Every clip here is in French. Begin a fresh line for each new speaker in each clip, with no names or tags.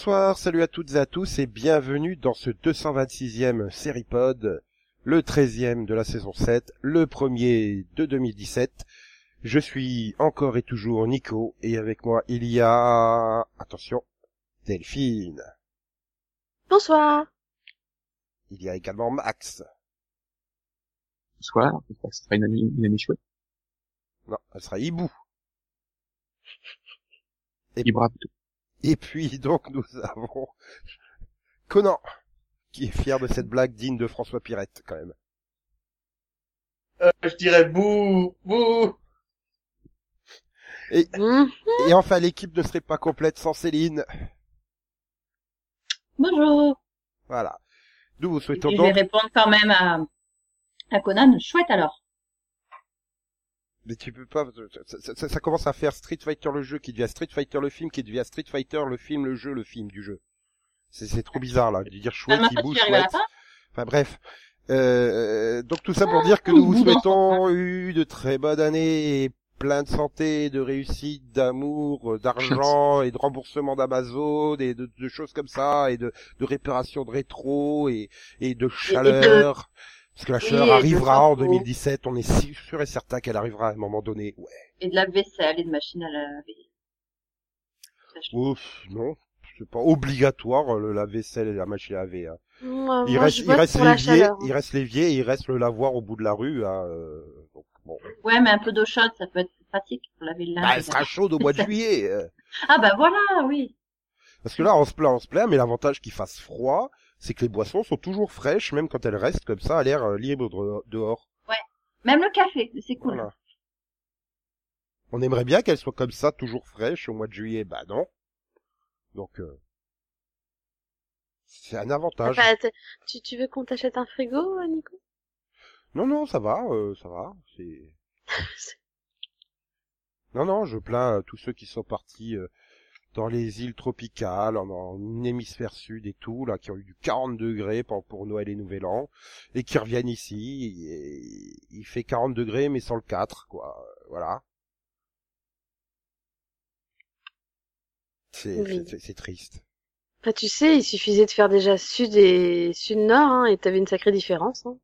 bonsoir, salut à toutes et à tous et bienvenue dans ce 226e Seripod, le 13e de la saison 7, le premier de 2017. Je suis encore et toujours Nico et avec moi il y a... Attention, Delphine.
Bonsoir.
Il y a également Max.
Bonsoir, j'espère que ce sera une année, une année chouette.
Non, elle sera Hibou. Et,
Ibra plutôt.
Et puis donc nous avons Conan, qui est fier de cette blague digne de François Pirette quand même.
Euh, je dirais bouh, bouh.
Et,
Mmh.
et enfin l'équipe ne serait pas complète sans Céline.
Bonjour.
Voilà. Nous vous souhaitons
je vais
donc...
répondre quand même à, à Conan. Chouette alors.
Mais tu peux pas... Ça, ça- ça commence à faire Street Fighter le jeu qui devient Street Fighter le film qui devient Street Fighter le film le jeu le film du jeu. C'est trop bizarre là de dire chouette,
à la
chouette.
fin
Enfin bref. Euh, donc tout ça pour dire que nous vous souhaitons eu de très bonnes années et plein de santé, de réussite, d'amour, euh, d'argent et de remboursement d'Amazon et de, de choses comme ça et de, de réparation de rétro et, et de chaleur. Parce que la chaleur arrivera en
repos.
2017, on est sûr et certain qu'elle arrivera à un moment donné. Ouais.
Et de la vaisselle et de machine à laver.
Ouf, non, c'est pas obligatoire le lave-vaisselle et la machine à laver. hein.
Moi,
Il
moi,
reste, il l'évier,
chaleur.
il reste l'évier et il reste le lavoir au bout de la rue. Hein, euh, donc, bon.
Ouais, mais un peu d'eau chaude, ça peut être pratique pour laver le linge.
Bah, elle sera chaude au mois de juillet. euh.
Ah bah voilà, oui.
Parce que là, on se plaint, on se plaint, mais l'avantage qu'il fasse froid, c'est que les boissons sont toujours fraîches, même quand elles restent comme ça à l'air euh, libre de- dehors.
Même le café, c'est cool.
Voilà. On aimerait bien qu'elles soient comme ça, toujours fraîches au mois de juillet. Bah non. Donc, euh, c'est un avantage.
Enfin, tu, tu veux qu'on t'achète un frigo, euh, Nico?
Non, non, ça va, euh, ça va. C'est. Non, non, je plains tous ceux qui sont partis euh, dans les îles tropicales, en, en hémisphère sud et tout, là, qui ont eu du 40 degrés pour, pour Noël et Nouvel An, et qui reviennent ici, et il fait 40 degrés, mais sans le 4, quoi. euh, Voilà. C'est
Oui.
triste.
Enfin, tu sais, il suffisait de faire déjà sud et sud-nord, hein, et t'avais une sacrée différence. Hein.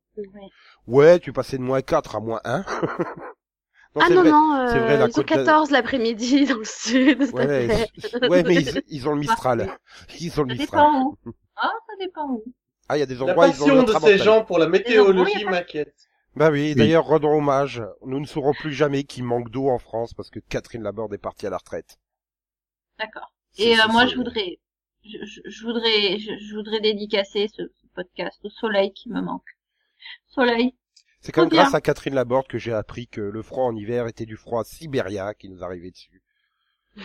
Ouais, tu passais de moins 4 à moins 1. Non,
ah non,
vrai.
non, euh,
c'est vrai, la
ils ont
côte d'A-
14 l'après-midi dans le sud.
Ouais, ouais, mais ils, ils ont le Mistral. Ils ont le
Ça
Mistral.
dépend où. Ah, ça dépend où.
Ah, il y a des
La
endroits, ils ont
passion
le
de ces gens pour la météorologie
endroits,
m'inquiète.
Bah oui, d'ailleurs, rendons hommage. Nous ne saurons plus jamais qu'il manque d'eau en France parce que Catherine Laborde est partie à la retraite.
D'accord. Et euh, moi, je voudrais, je, je, je voudrais, je, je voudrais dédicacer ce, ce podcast au soleil qui me manque. Soleil.
C'est quand même grâce à Catherine Laborde que j'ai appris que le froid en hiver était du froid sibérien qui nous arrivait dessus.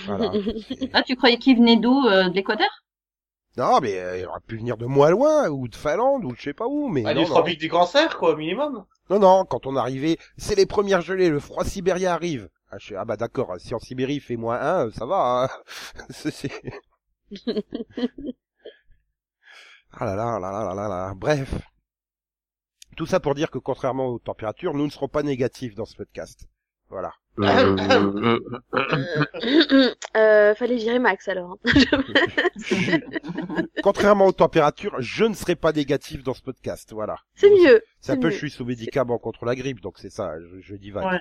Voilà.
Ah, tu croyais qu'il venait d'où euh, De l'Équateur?
Non, mais euh, il aurait pu venir de moins loin, ou de Finlande, ou je sais pas où, mais
Ah,
non,
du tropique du cancer, quoi, au minimum.
non, non, quand on arrivait, c'est les premières gelées, le froid sibérien arrive. Ah, je ah bah d'accord, si en Sibérie il fait moins 1, ça va, hein. C'est- Ah là là là là là là là. Bref. Tout ça pour dire que contrairement aux températures, nous ne serons pas négatifs dans ce podcast. Voilà.
Euh,
euh, fallait virer Max alors.
contrairement aux températures, je ne serai pas négatif dans ce podcast. Voilà.
C'est mieux.
C'est un
c'est
peu,
mieux.
je suis sous médicament contre la grippe, donc c'est ça, je, je divague.
Ouais.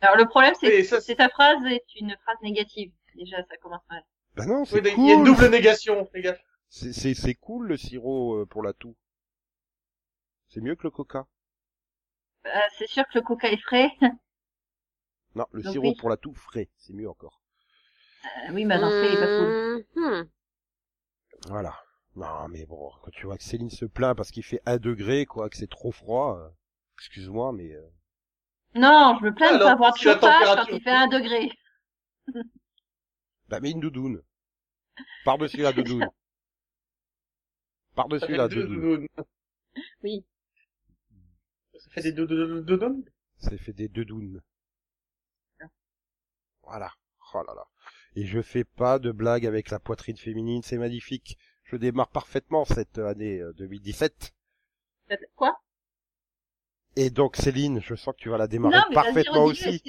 Alors le problème, c'est que
ça,
c'est ta phrase est une phrase négative. Déjà, ça commence mal.
Bah non,
Oui,
c'est
Il y a une
cool.
double négation, les gars.
C'est, c'est, c'est cool le sirop euh, pour la toux. C'est mieux que le coca.
Euh, c'est sûr que le coca est frais.
Non, le
Donc
sirop
oui.
pour la toux frais, c'est mieux encore.
Euh, oui, mais non, frais, il est pas cool.
Mhm.
Voilà. Non, mais bon, quand tu vois que Céline se plaint parce qu'il fait un degré, quoi, que c'est trop froid, euh, excuse-moi, mais euh,
Non, je me plains de
Alors,
pas avoir de chauffage quand il fait un degré.
bah mets une doudoune. Par-dessus la doudoune. Par-dessus la doudoune.
Oui.
Fait des doudounes.
Ça fait des doudounes. Voilà. Oh là là. Et je fais pas de blague avec la poitrine féminine, c'est magnifique. Je démarre parfaitement cette année euh, 2017.
Quoi?
Et donc Céline, je sens que tu vas la démarrer
non, mais
parfaitement aussi.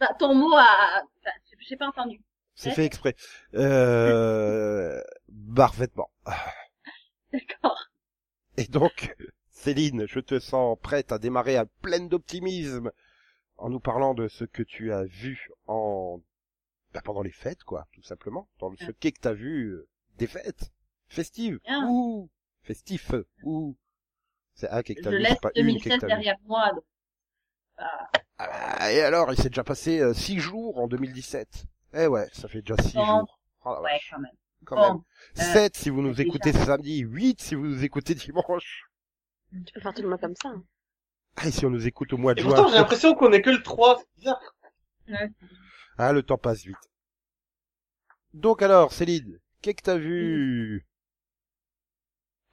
bah, ton mot a, enfin, j'ai pas entendu.
C'est
Ouais.
fait exprès. Euh... Parfaitement.
D'accord.
Et donc, Céline, je te sens prête à démarrer à pleine d'optimisme en nous parlant de ce que tu as vu en bah, pendant les fêtes, quoi, tout simplement. Dans le- ce qu'est que t'as vu euh, des fêtes festives.
Bien.
Ouh, festif. Ouh. C'est un qu'est que t'as vu,
laisse
pas une qu'est que
2016
t'as vu.
derrière moi, donc.
Ah bah, et alors, il s'est déjà passé euh, six jours en 2017. Eh ouais, ça fait déjà six
Bon.
jours. Oh
Ouais, quand même.
quand
bon,
même.
euh,
7 si vous nous
déjà.
écoutez samedi, 8 si vous nous écoutez dimanche.
Tu peux faire tout le mois comme ça. hein.
Ah, et si on nous écoute au mois de
Et
juin.
pourtant, j'ai l'impression qu'on est que le 3, c'est bizarre.
Ah, le temps passe vite. Donc alors, Céline, qu'est-ce que t'as vu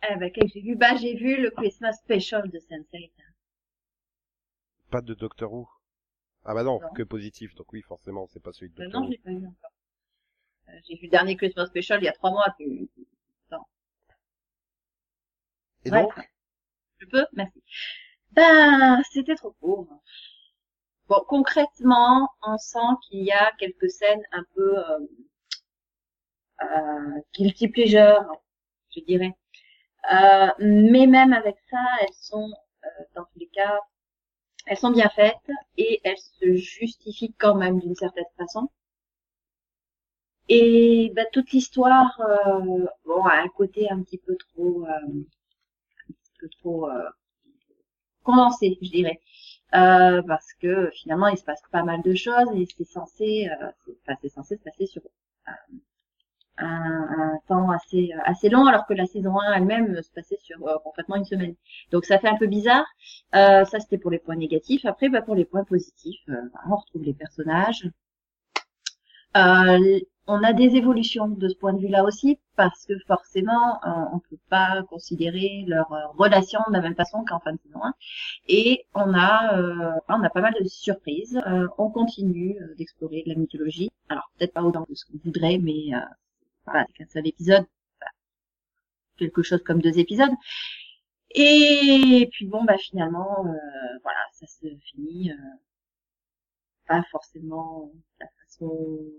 Eh ben, qu'est-ce que j'ai vu? Bah, j'ai vu le Christmas Special de Sense8.
Pas de Doctor Who Ah bah non,
Non.
que positif, donc oui, forcément, c'est pas celui de
Euh,
Doctor
non, je
Who.
l'ai pas vu encore. Euh, j'ai vu le dernier Christmas Special il y a trois mois. Tu...
Et
Ouais.
donc
Je peux Merci. Ben, c'était trop court. Bon, concrètement, on sent qu'il y a quelques scènes un peu euh, euh, guilty pleasure, je dirais. Euh, mais même avec ça, elles sont, euh, dans tous les cas, elles sont bien faites et elles se justifient quand même d'une certaine façon. Et ben, toute l'histoire, euh, bon, a un côté un petit peu trop, euh, peu trop euh, condensé, je dirais, euh, parce que finalement il se passe pas mal de choses et c'est censé, euh, c'est, censé se passer sur euh, un, temps assez euh, assez long, alors que la saison 1 elle-même se passait sur concrètement une semaine. Donc ça fait un peu bizarre. Ça c'était pour les points négatifs. Après, bah, pour les points positifs, on retrouve les personnages. On a des évolutions de ce point de vue-là aussi, parce que forcément, euh, on peut pas considérer leur euh, relation de la même façon qu'en fin de saison 1. Et on a, euh, on a pas mal de surprises. On continue d'explorer de la mythologie. Alors peut-être pas autant que ce qu'on voudrait, mais voilà, c'est qu'un seul épisode, Enfin, quelque chose comme deux épisodes. Et puis bon, bah finalement, voilà, ça se finit pas forcément de la façon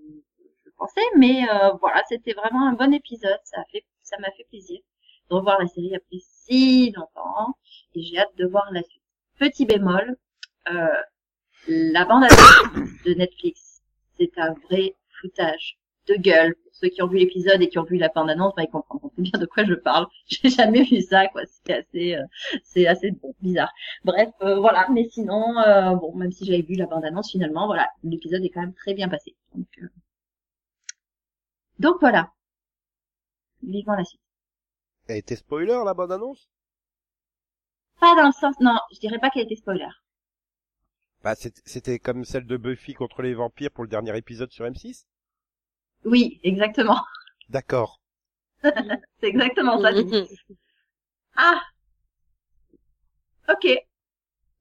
mais euh, voilà, c'était vraiment un bon épisode. Ça a fait, ça m'a fait plaisir de revoir la série après si longtemps, et j'ai hâte de voir la suite. Petit bémol, euh, la bande de Netflix, c'est un vrai foutage de gueule. Pour ceux qui ont vu l'épisode et qui ont vu la bande annonce, bah, ils comprendront bien de quoi je parle. J'ai jamais vu ça, quoi. C'est assez, euh, c'est assez bizarre. Bref, euh, voilà. Mais sinon, euh, bon, même si j'avais vu la bande annonce, finalement, voilà, l'épisode est quand même très bien passé. Donc, euh, donc voilà. Vivement la suite.
Elle était spoiler, la bande annonce
Pas dans le sens, non, je dirais pas qu'elle était spoiler.
Bah, c'était comme celle de Buffy contre les vampires pour le dernier épisode sur M6
Oui, exactement.
D'accord.
C'est exactement ça. Ah. Ok.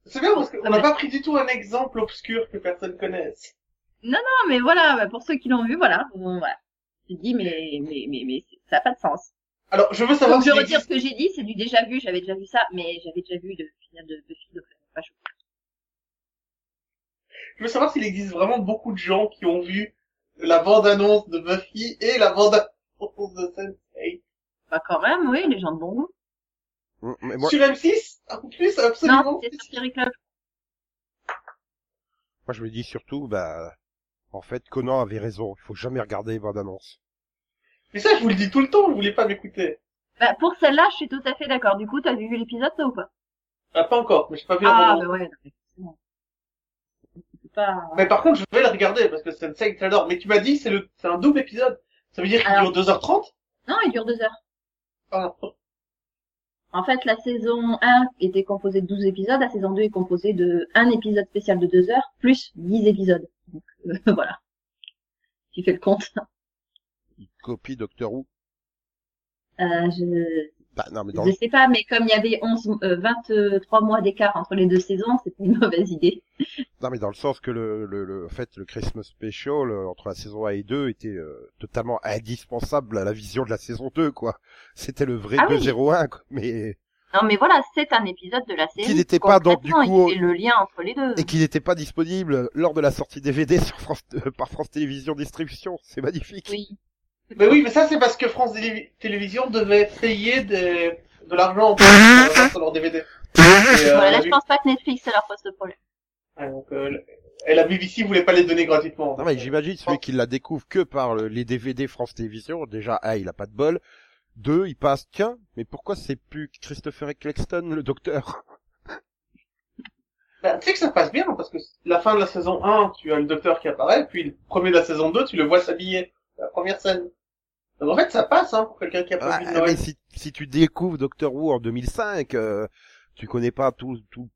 C'est bien parce qu'on n'a pas pris du tout un exemple obscur que personne connaisse.
Non, mais voilà, bah, pour ceux qui l'ont vu, voilà. Bon, voilà. Tu te dis, mais, mais, mais, mais ça n'a pas de sens.
Alors, je veux savoir
Donc je retire
existe...
ce que j'ai dit, c'est du déjà vu, j'avais déjà vu ça, mais j'avais déjà vu le final de Buffy, donc c'est pas chaud.
je veux savoir s'il existe vraiment beaucoup de gens qui ont vu la bande-annonce de Buffy et la bande-annonce de Sense8.
Bah quand même, oui, les gens de bon goût.
Mm, Mais moi,
Sur M6 En plus, absolument.
Non, c'était sur Club.
moi, je me dis surtout, bah, en fait, Conan avait raison. Il faut jamais regarder les bandes annonces.
Mais ça, je vous le dis tout le temps, vous voulez pas m'écouter.
Bah pour celle-là, je suis tout à fait d'accord. Du coup, t'as vu l'épisode, toi, ou pas?
Ah, pas encore, mais j'ai pas vu la
Ah, bah ouais, non, c'est. C'est pas...
Mais par contre, je vais le regarder parce que Sense8, j'adore. Mais tu m'as dit, c'est le, c'est un double épisode. Ça veut dire qu'il
Alors-
dure 2h30
Non, il dure deux heures.
ah.
En fait, la saison 1 était composée de 12 épisodes, la saison 2 est composée de un épisode spécial de 2 heures, plus 10 épisodes. Donc, euh, voilà. Tu fais le compte.
Il copie Doctor Who.
Euh, je,
Bah, non, mais dans
je
le...
sais pas, mais comme il y avait 11, euh, 23 mois d'écart entre les deux saisons, c'était une mauvaise idée.
non, mais dans le sens que le, le, le en fait, le Christmas Special, euh, entre la saison 1 et 2, était euh, totalement indispensable à la vision de la saison 2, quoi. C'était le vrai
Ah oui.
201, quoi. Mais,
Non, mais voilà, c'est un épisode de la série.
Qui n'était pas, donc, du coup,
le lien entre les deux.
Et qui n'était pas disponible lors de la sortie DVD sur France, euh, par France Télévisions Distribution. C'est magnifique.
Oui.
Mais oui, mais ça c'est parce que France Télé- Télévisions devait payer des... de l'argent pour euh, sur leur DVD. Et, euh,
Voilà, là,
la
je pense pas que Netflix, ça leur pose de problème.
Ouais, donc, euh, et la BBC voulait pas les donner gratuitement.
Non mais j'imagine celui qui la découvre que par le- les DVD France Télévisions, déjà, ah, il a pas de bol. Deux, il passe, tiens, mais pourquoi c'est plus Christopher Eccleston, le docteur?
Bah, tu sais que ça passe bien, parce que la fin de la saison 1, tu as le docteur qui apparaît, puis le premier de la saison 2, tu le vois s'habiller. La première scène. Donc en fait, ça passe, hein, pour quelqu'un qui a pas
Ah,
vu de
mais si, si tu découvres Doctor Who en 2005, euh, tu connais pas tout, tout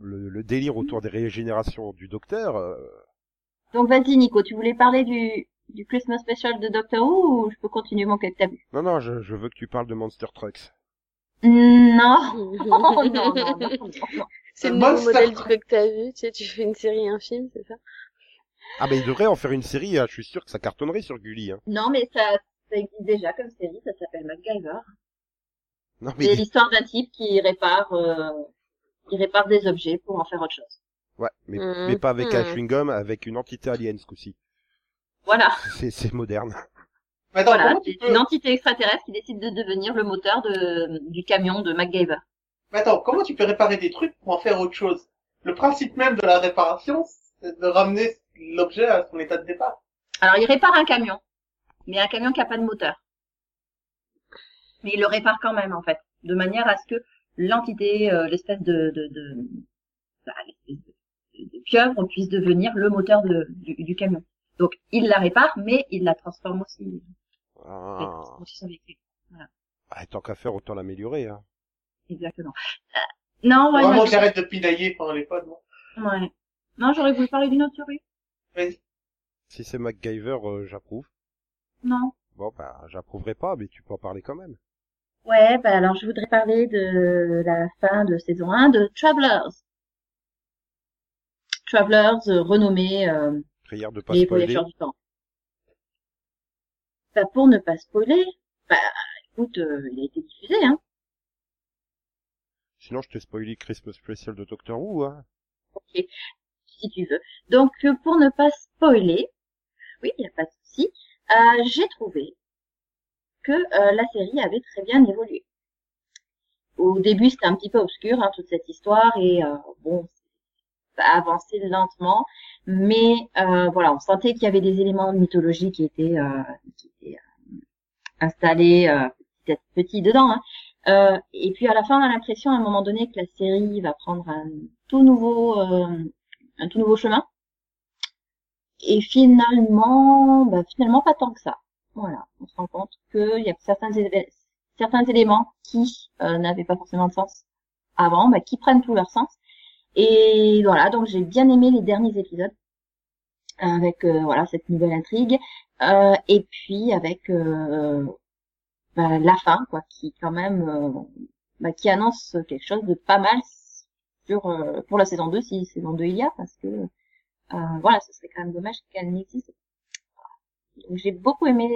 le, le délire autour des régénérations du docteur. euh,
Donc, vas-y, Nico, tu voulais parler du, du Christmas Special de Doctor Who ou je peux continuer mon vu
Non, non, je, je veux que tu parles de Monster Trucks.
Non. Oh, non, non, non, non, non.
C'est le
Monster
nouveau modèle du
Truck.
peu que t'as vu, tu sais, tu fais une série et un film, c'est ça?
Ah, mais il devrait en faire une série, hein, je suis sûr que ça cartonnerait sur Gulli. Hein.
Non, mais ça, ça existe déjà comme série, ça s'appelle MacGyver.
Non,
C'est
mais,
l'histoire d'un type qui répare, euh, qui répare des objets pour en faire autre chose.
ouais, mais,
Mhm.
mais pas avec un
Mhm.
chewing-gum, avec une entité alien ce coup-ci.
Voilà.
C'est, c'est moderne.
Mais attends,
Voilà, c'est
peux...
une entité extraterrestre qui décide de devenir le moteur de, du camion de MacGyver.
Mais attends, comment tu peux réparer des trucs pour en faire autre chose? Le principe même de la réparation, c'est de ramener l'objet à son état de départ.
Alors, il répare un camion, mais un camion qui a pas de moteur. Mais il le répare quand même, en fait, de manière à ce que l'entité, euh, l'espèce de, de, de, bah, l'espèce de, de pieuvre puisse devenir le moteur de, du, du camion. Donc, il la répare, mais il la transforme aussi. Il
Ah,
transforme aussi son véhicule.
Ah, tant qu'à faire, autant l'améliorer. Hein.
Exactement. Euh, non, ouais,
Vraiment
non,
j'arrête de pinailler pendant les pods, moi.
ouais. Non, j'aurais voulu parler d'une autre série.
Vas-y.
Si c'est MacGyver, euh, j'approuve.
Non.
Bon, bah, j'approuverai pas, mais tu peux en parler quand même.
Ouais, bah alors je voudrais parler de la fin de saison 1 de Travelers. Travelers, euh, renommé euh,
Prière de pas
les
spoiler.
voyageurs du temps. Bah pour ne pas spoiler, bah écoute, euh, il a été diffusé, hein.
Sinon, je t'ai spoilé Christmas Special de Doctor Who, hein.
Ok, si tu veux. Donc euh, pour ne pas spoiler, oui, il n'y a pas de souci, euh, j'ai trouvé que euh, la série avait très bien évolué. Au début, c'était un petit peu obscur, hein, toute cette histoire, et euh, bon, ça a avancé lentement, mais euh, voilà, on sentait qu'il y avait des éléments de mythologie qui étaient, euh, qui étaient euh, installés euh, petit à petit dedans. Hein. Euh, et puis à la fin, on a l'impression à un moment donné que la série va prendre un tout nouveau, un tout nouveau chemin. Et finalement, bah, finalement pas tant que ça. Voilà, on se rend compte qu'il y a certains, certains éléments qui euh, n'avaient pas forcément de sens avant, bah, qui prennent tout leur sens. Et voilà, donc j'ai bien aimé les derniers épisodes avec euh, voilà cette nouvelle intrigue Euh, et puis avec euh, bah, la fin quoi, qui quand même euh, bah, qui annonce quelque chose de pas mal sur euh, pour la saison 2 si saison 2 il y a parce que euh, voilà, ce serait quand même dommage qu'elle n'existe donc j'ai beaucoup aimé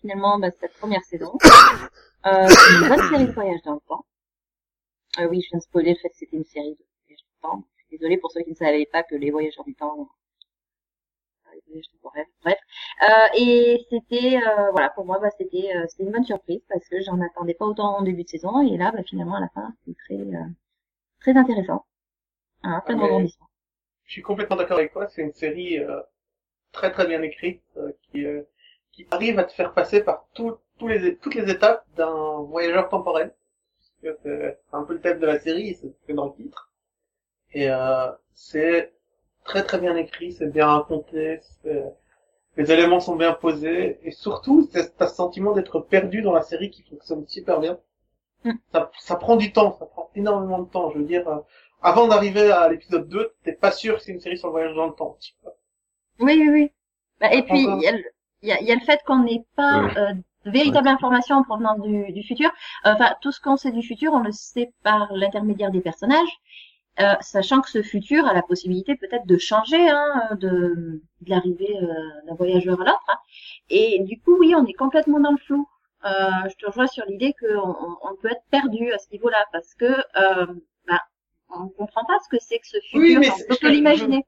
finalement bah, cette première saison. Euh, une bonne série de voyage dans le temps. Oui, je viens de spoiler le fait que c'était une série de temps. Désolée pour ceux qui ne savaient pas que les voyageurs du temps. euh, Bref. Euh, et c'était euh, voilà pour moi bah, c'était euh, c'était une bonne surprise parce que j'en attendais pas autant en début de saison et là bah, finalement à la fin c'était très euh, très intéressant. Hein, plein de
Ah,
rebondissements.
Je suis complètement d'accord avec toi, c'est une série euh, très très bien écrite euh, qui, euh, qui arrive à te faire passer par tout- tous les, toutes les étapes d'un voyageur temporel. C'est un peu le thème de la série, c'est dans le titre. Et euh, c'est très très bien écrit, c'est bien raconté, c'est- les éléments sont bien posés, et surtout, c'est- t'as ce sentiment d'être perdu dans la série qui fonctionne super bien.
Mm.
Ça, ça prend du temps, ça prend énormément de temps. Je veux dire, euh, avant d'arriver à l'épisode 2, t'es pas sûr que c'est une série sur le voyage dans le temps. tu vois.
Oui, oui, oui. Bah, et puis, il y, a le- il y, a, il y a le fait qu'on n'ait pas
Ouais.
euh, de véritable information en provenance du, du futur. Euh, Enfin, tout ce qu'on sait du futur, on le sait par l'intermédiaire des personnages, euh, sachant que ce futur a la possibilité peut-être de changer hein, de, de l'arrivée euh, d'un voyageur à l'autre. hein. Et du coup, oui, on est complètement dans le flou. euh, je te rejoins sur l'idée qu'on on, on peut être perdu à ce niveau-là parce que euh, bah, on comprend pas ce que c'est que ce futur.
Oui, mais
on
c'est-
peut l'imaginer.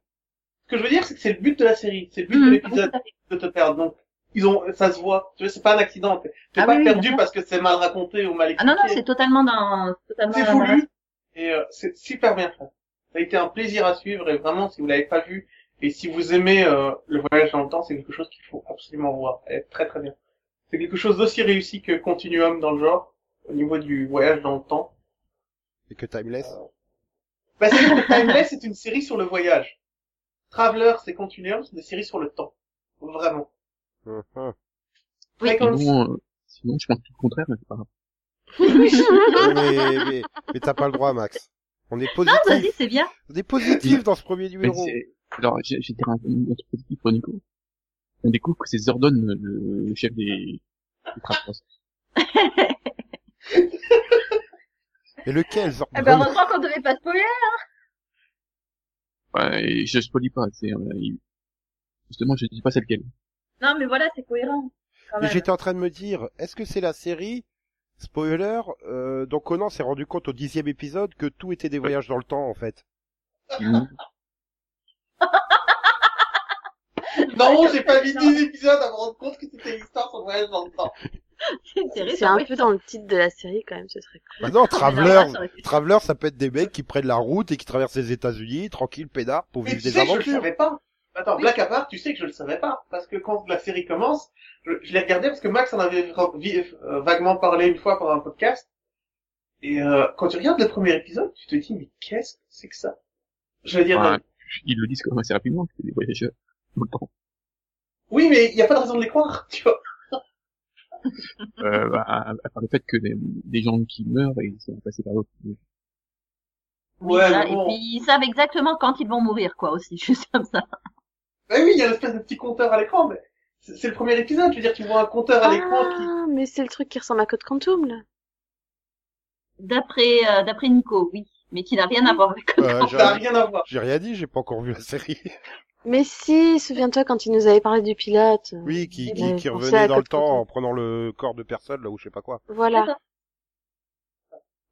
Ce que je veux dire, c'est que c'est le but de la série, c'est le but de
oui,
l'épisode de te perdre. Donc, ils ont, ça se voit. Tu vois, c'est pas un accident. T'es
Ah
pas
oui,
perdu parce que c'est mal raconté ou mal
Ah
expliqué.
non non, c'est totalement dans totalement
C'est voulu et euh, c'est super bien fait. Ça a été un plaisir à suivre et vraiment, si vous l'avez pas vu et si vous aimez euh, le voyage dans le temps, c'est quelque chose qu'il faut absolument voir. Elle est très très bien. C'est quelque chose d'aussi réussi que Continuum dans le genre au niveau du voyage dans le temps.
Et que Timeless
Bah, c'est que Timeless c'est une série sur le voyage. Traveler, c'est Continuum, c'est des séries sur le temps. Vraiment.
Hum, hum.
Oui.
Sinon, euh, sinon, je pense tout le contraire, mais c'est pas grave.
Mais, mais, mais t'as pas le droit, Max. On est
Ah, vas-y,
positif.
c'est bien.
On est positif dans ce premier numéro.
alors, j'ai j'ai un, un truc positif pour Nico. On découvre que c'est Zordon, le, le chef des, des.
Et lequel, Zordon
Eh ben, heureusement qu'on devait pas spoiler.
Ouais, et je spoilie pas, c'est, euh, justement, je dis pas c'est lequel.
Non, mais voilà, c'est cohérent.
j'étais en train de me dire, est-ce que c'est la série Spoiler, euh, donc Conan s'est rendu compte au dixième épisode que tout était des voyages dans le temps en fait.
Mhm.
Non, j'ai pas vu 10 épisodes à me rendre compte que c'était une histoire sur le voyage dans le temps.
C'est intéressant,
C'est un peu dans le titre de la série quand même, ce serait cool.
Bah non, Traveler, Traveler, ça peut être des mecs qui prennent la route et qui traversent les États-Unis, tranquille, pédard, pour
Mais
vivre
tu
des
sais que je le
aventures.
savais pas. Attends,
Oui.
Black à part, tu sais que je le savais pas. Parce que quand la série commence, je, je l'ai regardé parce que Max en avait euh, vaguement parlé une fois pendant un podcast. Et euh, quand tu regardes le premier épisode, tu te dis, mais qu'est-ce que c'est que ça? Je veux dire,
Ouais,
euh,
ils le disent quand même assez rapidement, que c'est des voyageurs tout le temps.
oui, mais il n'y a pas de raison de les croire, tu vois.
Euh, bah, à, à part le fait que des gens qui meurent et ils sont passés par d'autres.
Oui,
Ouais,
ça, Et
bon.
puis ils savent exactement quand ils vont mourir, quoi, aussi, juste comme ça.
Bah oui, il y a une espèce de petit compteur à l'écran, mais c'est le premier épisode. Je veux dire, tu vois un compteur à l'écran qui...
Ah, mais c'est le truc qui ressemble à Code Quantum, là.
D'après euh, d'après Nico, oui, mais qui n'a rien à voir avec
Euh,
Ça
j'ai-
n'a rien à voir.
J'ai rien dit, j'ai pas encore vu la série.
Mais si, souviens-toi quand il nous avait parlé du pilote.
Oui, qui, qui, qui revenait dans le
Code
temps
Quantum.
en prenant le corps de personne, là, ou je sais pas quoi.
Voilà.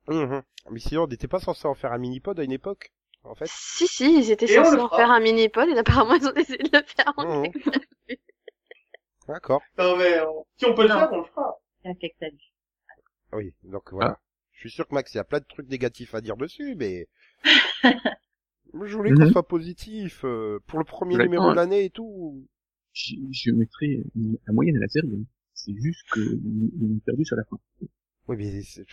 Mhm. Mais sinon, on n'était pas censé en faire un mini-pod à une époque, en fait.
Si, si, ils étaient censés en faire un mini-pod et apparemment ils ont décidé de le faire en
Mhm. D'accord.
Non, mais euh, si on peut le faire, on le fera.
C'est un cake salut.
Oui, donc voilà. Je suis sûr que Max, il y a plein de trucs négatifs à dire dessus, mais... Je voulais qu'on
Mhm.
soit positif, euh, pour le premier numéro de l'année et tout.
Je, je mettrais la moyenne à la série. hein. C'est juste que ils ont perdu sur la fin.
Oui, mais tu,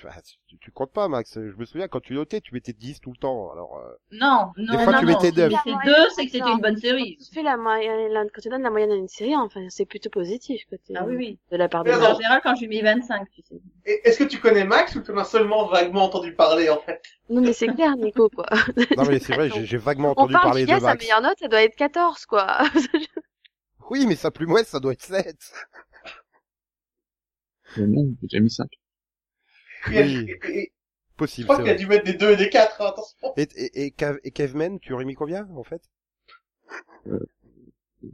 tu, tu comptes pas, Max. Je me souviens, quand tu notais, tu mettais 10 tout le temps, alors... euh,
Non, non,
fois,
non,
tu mettais
Si
deux.
tu mettais deux, c'est que c'était une bonne série.
Tu fais la moyenne, quand tu donnes la moyenne à une série, enfin, c'est plutôt positif, côté,
Ah oui, oui.
de la part de
Mais
En général, quand je lui mets 25, tu sais.
Est-ce que tu connais Max ou tu en as seulement vaguement entendu parler, en fait?
Non, mais c'est clair, Nico, quoi.
Non, mais c'est vrai, j'ai vaguement
On
entendu
parle
parler de
sa
Max.
meilleure note, ça doit être 14, quoi.
Oui, mais sa plus mouette, ça doit être 7.
Euh, non, j'ai déjà mis 5.
Oui.
et- et- Je
Possible,
crois
c'est
qu'il a dû mettre des 2 et des 4, hein, attention.
Et, et, et, Kev- et Kevman, tu aurais mis combien, en fait?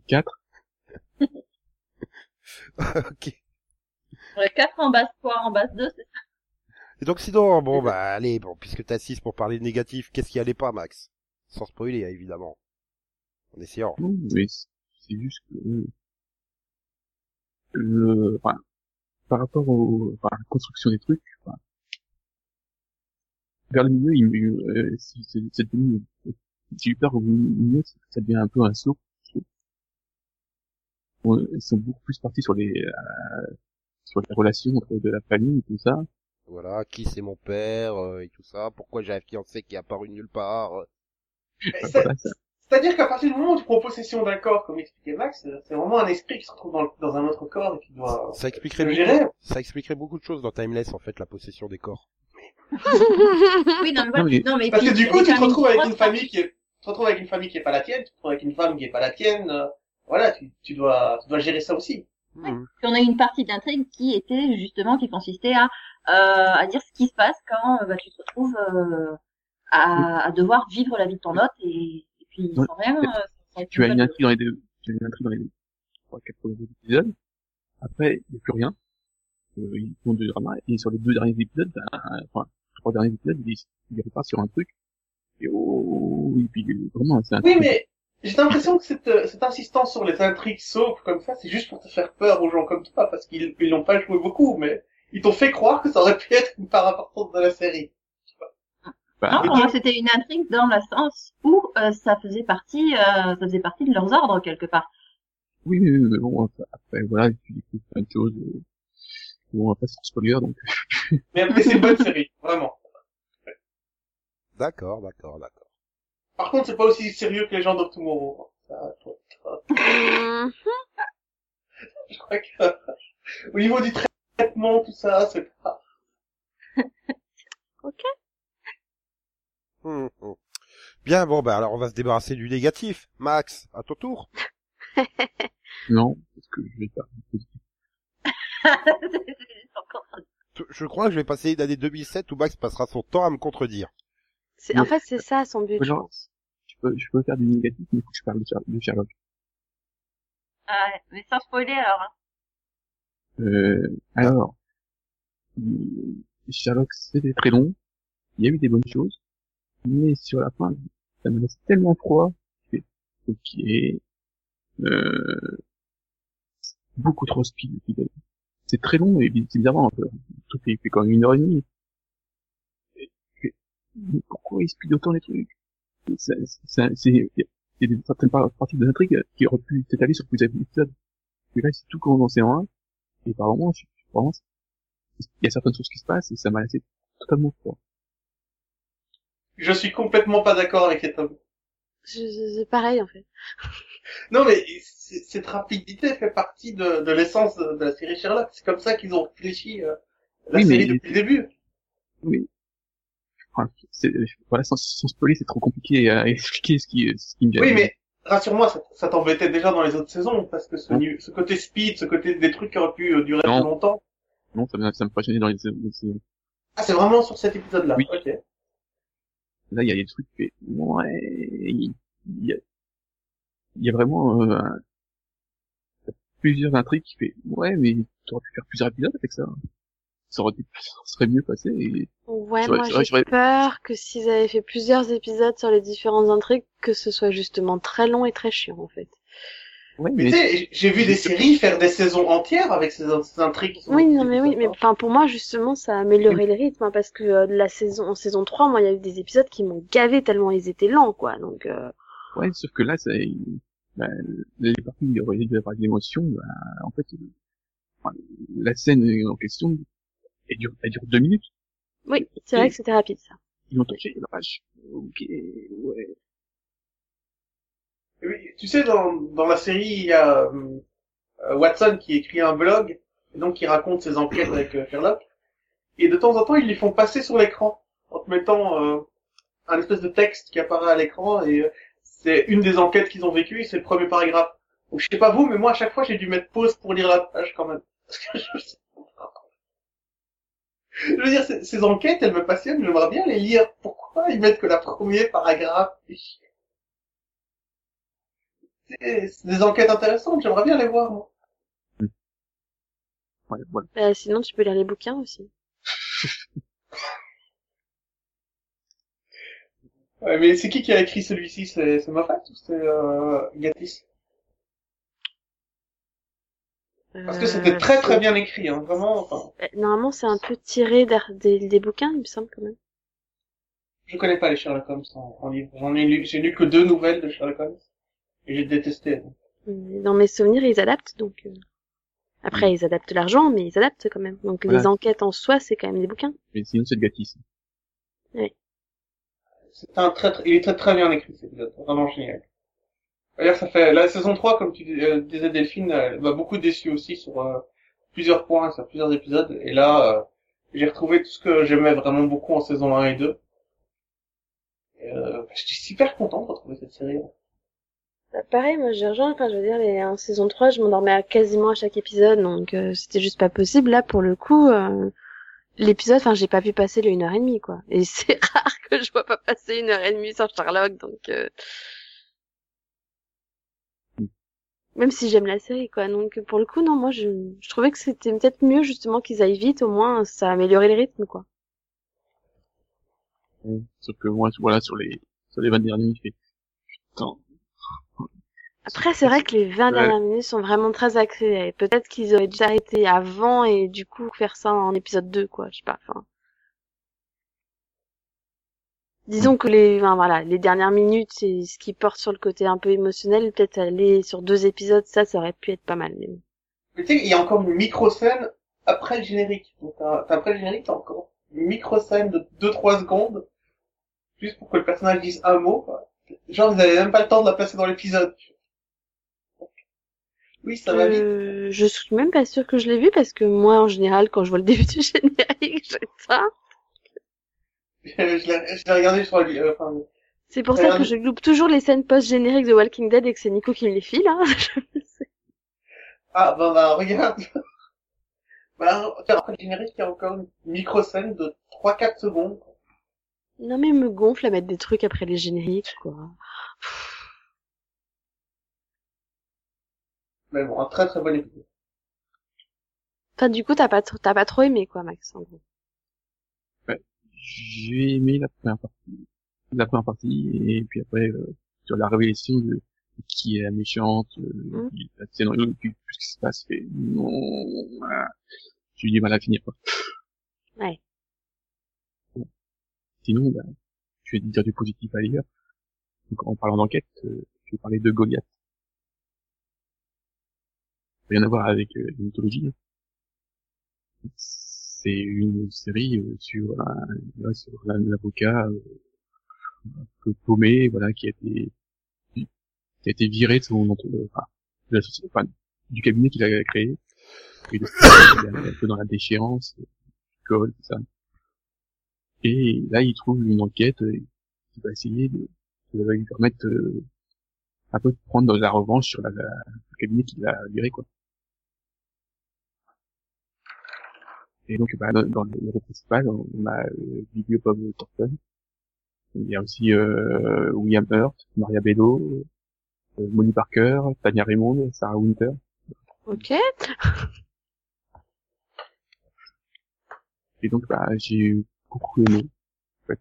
4.
Ok.
Ouais, 4 en base 3, en base 2, c'est ça.
Et donc sinon, bon bah allez, bon, puisque t'as 6 pour parler de négatif, qu'est-ce qui allait pas, Max? Sans spoiler, hein, évidemment. En essayant.
Mais c'est c'est juste que le, enfin, par rapport au, enfin, à la construction des trucs, enfin, vers le milieu, il, euh, c'est c'est- c'est devenu, j'ai eu peur au milieu, ça devient un peu un saut. Bon, Ils sont beaucoup plus partis sur les, euh, sur les relations entre de la famille et tout ça.
Voilà, qui c'est mon père, euh, et tout ça, pourquoi j'ai un fiancé qui est apparu nulle part. euh.
Voilà, ça.
C'est-à-dire qu'à partir du moment où tu prends possession d'un corps, comme expliquait Max, c'est vraiment un esprit qui se retrouve dans, le- dans un autre corps et qui doit
Ça expliquerait
le
beaucoup,
gérer.
ça expliquerait beaucoup de choses dans Timeless, en fait, la possession des corps.
Oui, non, mais voilà.
Non, mais-
Non, mais
Parce que du coup, tu te retrouves avec une famille qui est, tu te retrouves avec une famille qui est pas la tienne, tu te retrouves avec une femme qui est pas la tienne, euh, voilà, tu, tu dois, tu dois gérer ça aussi.
Mhm.
Puis on a eu une partie d'intrigue qui était justement qui consistait à euh, à dire ce qui se passe quand euh, bah, tu te retrouves euh, à, à devoir vivre la vie de ton hôte et puis euh,
tu as une
de-
intrigue dans les deux, tu as une intrigue dans les trois, quatre premiers épisodes. Après, il n'y a plus rien. euh, ils font du drama, et sur les deux derniers épisodes, ben, enfin, trois derniers épisodes, ils, ils repartent sur un truc, et oh, et puis vraiment, c'est un
Oui,
truc-
mais j'ai l'impression que cette, euh, cette insistance sur les intrigues soap comme ça, c'est juste pour te faire peur aux gens comme toi, parce qu'ils ils n'ont pas joué beaucoup, mais ils t'ont fait croire que ça aurait pu être une part importante de la série.
Ben,
Non, pour moi, c'était une intrigue dans le sens où euh, ça faisait partie, euh, ça faisait partie de leurs ordres quelque part.
oui, mais, bon, après, après, voilà, tu découvres plein de choses, euh, bon, on va pas se spoiler, donc,
Mais, mais c'est une bonne série, vraiment.
D'accord, d'accord, d'accord.
Par contre, c'est pas aussi sérieux que les gens of Tomorrow. Ça,
Hum,
je crois que, au niveau du traitement, tout ça, c'est pas...
Hum, hum. Bien, bon, bah alors on va se débarrasser du négatif. Max, à ton tour.
non, parce que je vais faire
T- Je crois que je vais passer une année 2007 où Max passera son temps à me contredire.
En fait, c'est ça son but, je
Genre-
pense.
je peux, je peux faire du négatif, mais il faut que je parle de, Sher- de Sherlock.
Ah ouais, mais sans spoiler alors. hein.
Euh, alors, hum, Sherlock, c'était très long. Il y a eu des bonnes choses. Mais sur la fin, ça me laisse tellement froid. que, Ok. Euh, beaucoup trop speed. C'est très long et c'est bizarrement, truc il fait quand même une heure et demie. Mais pourquoi il speed autant les trucs? C'est, certaines par- parties de l'intrigue qui auraient pu s'étaler sur plusieurs épisodes. Et là, c'est tout condensé en un. Et par moments, je pense, il y a certaines choses qui se passent et ça m'a laissé totalement froid.
Je suis complètement pas d'accord avec cet homme.
Je- je- C'est pareil, en fait.
Non, mais cette rapidité fait partie de, de l'essence de, de la série Sherlock. C'est comme ça qu'ils ont réfléchi euh, la
Oui, mais-
série depuis le début.
Oui. Enfin, c'est, voilà, sans, sans spoiler, c'est trop compliqué à expliquer ce qui, ce qui me vient.
Oui, mais rassure-moi, ça, ça t'embêtait déjà dans les autres saisons, parce que ce,
Non.
ce côté speed, ce côté des trucs qui auraient pu euh, durer
Non.
plus longtemps.
Non, ça me, ça me pas gêné dans les, les- les-
Ah, c'est vraiment sur cet épisode-là.
Oui.
Ok.
Là, il y a des trucs qui fait, ouais, il y a, il y a vraiment, euh, un- plusieurs intrigues qui fait, ouais, mais tu aurais pu faire plusieurs épisodes avec ça. Ça aurait, été- ça serait mieux passé et,
Ouais, moi j'ai peur que s'ils avaient fait plusieurs épisodes sur les différentes intrigues, que ce soit justement très long et très chiant, en fait.
Ouais,
Mais
mais,
tu sais, j'ai vu des séries faire des saisons entières avec ces, ces intrigues.
Oui, non, mais oui, mais enfin pour moi justement ça a amélioré le rythme hein, parce que euh, la saison en saison 3, moi il y a eu des épisodes qui m'ont gavé tellement ils étaient lents quoi. Donc euh,
ouais, sauf que là, ça, bah, les parties où il y aurait dû y avoir de l'émotion, bah, en fait, euh, la scène en question, elle dure, elle dure deux minutes.
oui, c'est vrai que c'était rapide ça.
Ils ont touché la vache. Ok, ouais.
Oui, tu sais, dans, dans la série, il y a euh, euh, Watson qui écrit un blog, et donc qui raconte ses enquêtes avec euh, Sherlock. Et de temps en temps, ils les font passer sur l'écran, en te mettant euh, un espèce de texte qui apparaît à l'écran, et euh, c'est une des enquêtes qu'ils ont vécues, c'est le premier paragraphe. Donc je sais pas vous, mais moi à chaque fois, j'ai dû mettre pause pour lire la page quand même. Parce que je... je veux dire, ces, ces enquêtes, elles me passionnent, j'aimerais bien les lire. Pourquoi ils mettent que la premier paragraphe? C'est des enquêtes intéressantes, j'aimerais bien les voir. moi.
Ouais, voilà.
Euh, sinon tu peux lire les bouquins aussi.
Ouais, mais c'est qui qui a écrit celui-ci? C'est Moffat ou c'est euh, Gatiss Parce que c'était
Euh,
très très bien écrit, hein, vraiment. Enfin,
euh, Normalement c'est un peu tiré des, des bouquins il me semble quand même.
je connais pas les Sherlock Holmes en, en livre. J'en ai lu, j'ai lu que deux nouvelles de Sherlock Holmes j'ai détesté.
Mais Dans mes souvenirs ils adaptent donc. euh, Après ils adaptent l'argent mais ils adaptent quand même. Donc
Voilà.
les enquêtes en soi c'est quand même des bouquins.
Mais sinon, c'est de Gatis.
C'est un très, très- il est très très bien écrit cet épisode, vraiment génial. D'ailleurs, ça fait la saison 3, comme tu dis- euh, disais Delphine, elle m'a beaucoup déçu aussi sur euh, plusieurs points, sur plusieurs épisodes. Et là, euh, j'ai retrouvé tout ce que j'aimais vraiment beaucoup en saison 1 et 2. Et, euh, je suis super content de retrouver cette série.
Pareil, moi j'ai rejoint, enfin je veux dire, les, en saison 3, je m'endormais quasiment à chaque épisode, donc euh, c'était juste pas possible. Là, pour le coup, euh, l'épisode, enfin j'ai pas pu passer le une heure et demie, quoi. Et c'est rare que je vois pas passer une heure et demie sur Sherlock, donc... Euh... Même si j'aime la série, quoi. Donc, pour le coup, non, moi, je, je trouvais que c'était peut-être mieux, justement, qu'ils aillent vite. Au moins, ça améliorait le rythme, quoi.
Sauf que moi, voilà, sur les, sur les 20 dernières minutes, je fais, putain.
Après, c'est vrai que les 20
Ouais.
dernières minutes sont vraiment très accélérées. Peut-être qu'ils auraient dû arrêter avant et du coup faire ça en épisode 2, quoi. Je sais pas, enfin. Disons que les, enfin, voilà, les dernières minutes, c'est ce qui porte sur le côté un peu émotionnel. Peut-être aller sur deux épisodes, ça, ça aurait pu être pas mal. Mais... bon.
Mais tu sais, il y a encore une micro-scène après le générique. Donc, après le générique, t'as encore une micro-scène de 2-3 secondes, juste pour que le personnage dise un mot. quoi. Genre, vous avez même pas le temps de la placer dans l'épisode. Oui, ça va vite.
Euh, je suis même pas sûre que je l'ai vu parce que moi, en général, quand je vois le début du générique, j'ai ça.
je l'ai je l'ai regardé sur le... euh, enfin,
C'est pour ça que je loupe toujours les scènes post-génériques de Walking Dead et que c'est Nico qui me les file. Hein. Je sais.
Ah, bah, bah, regarde. bah, après le générique, il y a encore une micro-scène de 3-4 secondes.
non mais il me gonfle à mettre des trucs après les génériques, quoi.
Mais bon, un très très bon épisode.
Enfin, du coup, t'as pas, t'as pas trop aimé, quoi, Max, en gros.
J'ai aimé la première partie, la première partie, et puis après, euh, sur la révélation de qui est la méchante, euh,
Mm.
euh, puis, tout ce qui se passe, et non, voilà. j'ai eu du mal à finir, quoi.
Ouais.
Sinon, bah, je vais dire du positif à lire. Donc, en parlant d'enquête, euh, je vais parler de Goliath. Rien à voir avec euh, mythologie. C'est une série euh, sur voilà, sur un avocat euh, paumé, voilà, qui a été qui a été viré de entre- enfin, de la société, enfin, du cabinet qu'il a créé. De- il est un peu dans la déchéance, euh, alcool, tout ça. Et là, il trouve une enquête euh, qui va essayer de, lui permettre euh, un peu de prendre la revanche sur la, la- le cabinet qu'il a viré, quoi. Et donc, bah, dans, dans le rôle principal, on a euh, Billy Bob Thornton. Il y a aussi euh, William Hurt, Maria Bello, euh, Molly Parker, Tanya Raymond, Sarah Winter.
Ok.
Et donc, bah, j'ai beaucoup aimé. En fait.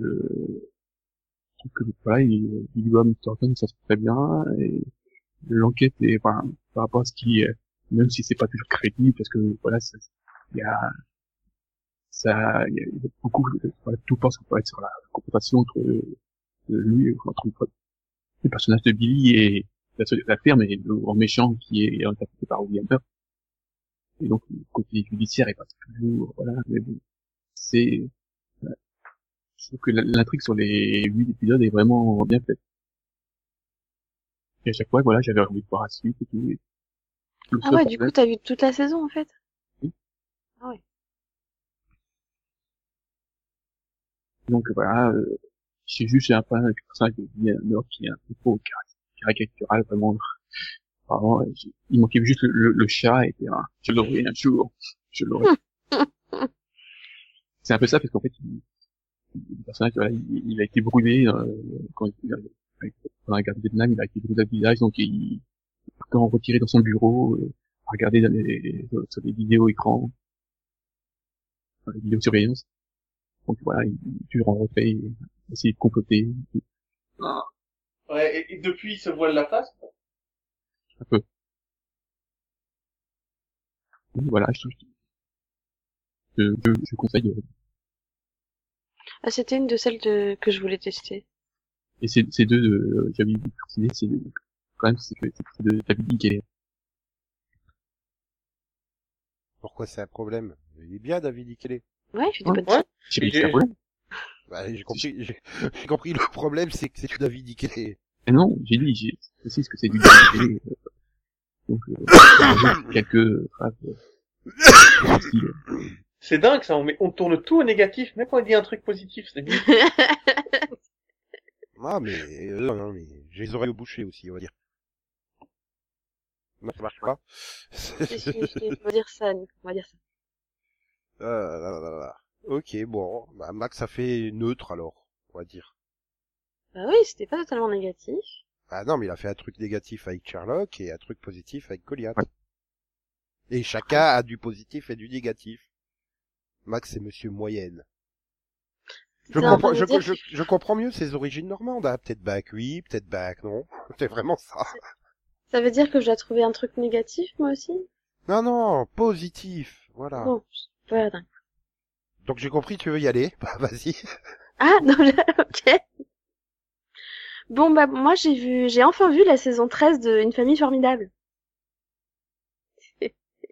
Euh, que voilà, il, Billy Bob Thornton, ça se fait très bien. Et l'enquête est, enfin, par rapport à ce qui, est- même si c'est pas toujours crédible, parce que voilà, ça- il y a ça, il y a il y a beaucoup, voilà, tout pense qu'on peut être sur la confrontation entre euh, lui, entre le personnage de Billy et la, la ferme et le grand méchant qui est interprété par William Hurt. Et donc, le côté judiciaire est pas toujours, voilà, mais bon, c'est, voilà. je trouve que l'intrigue sur les huit épisodes est vraiment bien faite. Et à chaque fois, voilà, j'avais envie de voir la suite et tout. et
Ah ouais, du coup, t'as vu toute la saison, en fait?
Donc voilà, euh, c'est juste un peu un personnage de William Hurt qui est un peu caricatural, vraiment. Vraiment, euh, il manquait juste le, le, le chat et puis, hein, je l'aurai un jour, je l'aurai. c'est un peu ça parce qu'en fait, il, le personnage, voilà, il, il a été brûlé euh, quand il a, pendant la guerre du Vietnam, il a été brûlé à village, donc il quand retiré dans son bureau, euh, à regarder dans les, sur les vidéos écrans, dans les vidéos surveillance. Donc voilà, il est toujours en retrait, il essayer de comploter
Ouais, et, et depuis, il se voile la face.
un peu. Donc voilà, je, je, je, je conseille. euh,
Ah, c'était une de celles de... que je voulais tester.
Et ces, ces deux, euh, j'avais précisé, c'est quand même c'est que c'est de David Linklater.
Pourquoi c'est un problème? Il est bien, David Ikele.
Ouais, je des
Ouais.
Ouais.
J'ai.
Bah, j'ai compris, j'ai j'ai compris le problème, c'est que c'est David Ikele.
Et non, j'ai dit, j'ai précisé que c'est du David Linklater. euh, Donc, euh, quelques phrases. euh,
C'est dingue ça, on, met, on tourne tout au négatif, même quand on dit un truc positif, c'est bien.
Ah, mais, euh, non, mais j'ai les oreilles bouchées aussi, on va dire. Non, ça marche pas.
Si, si, si, on va dire ça, on va dire ça.
Ah, là, là, là, là. Ok, bon, bah, Max a fait neutre alors, on va dire.
Bah oui, c'était pas totalement négatif.
Ah non, mais il a fait un truc négatif avec Sherlock et un truc positif avec Goliath. Et chacun a du positif et du négatif. Max c'est Monsieur Moyenne. Je comprends,
train de
je,
dire
je, je comprends mieux ses origines normandes. hein. Peut-être bac oui, peut-être bac non. C'est vraiment ça.
Ça veut dire que je dois trouver un truc négatif, moi aussi?
Non, non, positif. Voilà.
Bon,
Donc j'ai compris, tu veux y aller Bah vas-y.
Ah, non, là, ok. Bon, bah, moi, j'ai vu, j'ai enfin vu la saison 13 de Une famille formidable.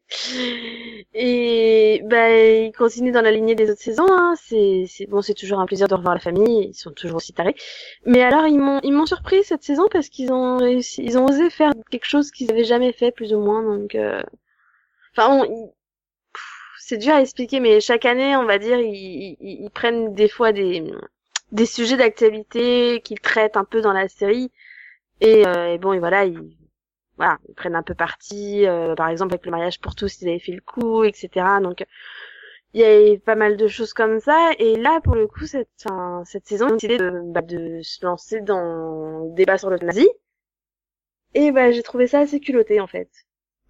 Et, bah, il continue dans la lignée des autres saisons, hein. C'est, c'est, bon, c'est toujours un plaisir de revoir la famille. Ils sont toujours aussi tarés. Mais alors, ils m'ont, ils m'ont surpris cette saison parce qu'ils ont réussi, ils ont osé faire quelque chose qu'ils avaient jamais fait, plus ou moins, donc, euh... enfin, on- c'est dur à expliquer, mais chaque année, on va dire, ils, ils, ils prennent des fois des, des sujets d'actualité qu'ils traitent un peu dans la série. Et, euh, et bon, et voilà, ils, voilà, ils prennent un peu parti. euh, par exemple, avec le mariage pour tous, ils avaient fait le coup, etc. Donc, il y a eu pas mal de choses comme ça. Et là, pour le coup, cette, enfin, cette saison, ils ont décidé de, bah, de se lancer dans le débat sur l'euthanasie. Et bah, j'ai trouvé ça assez culotté, en fait.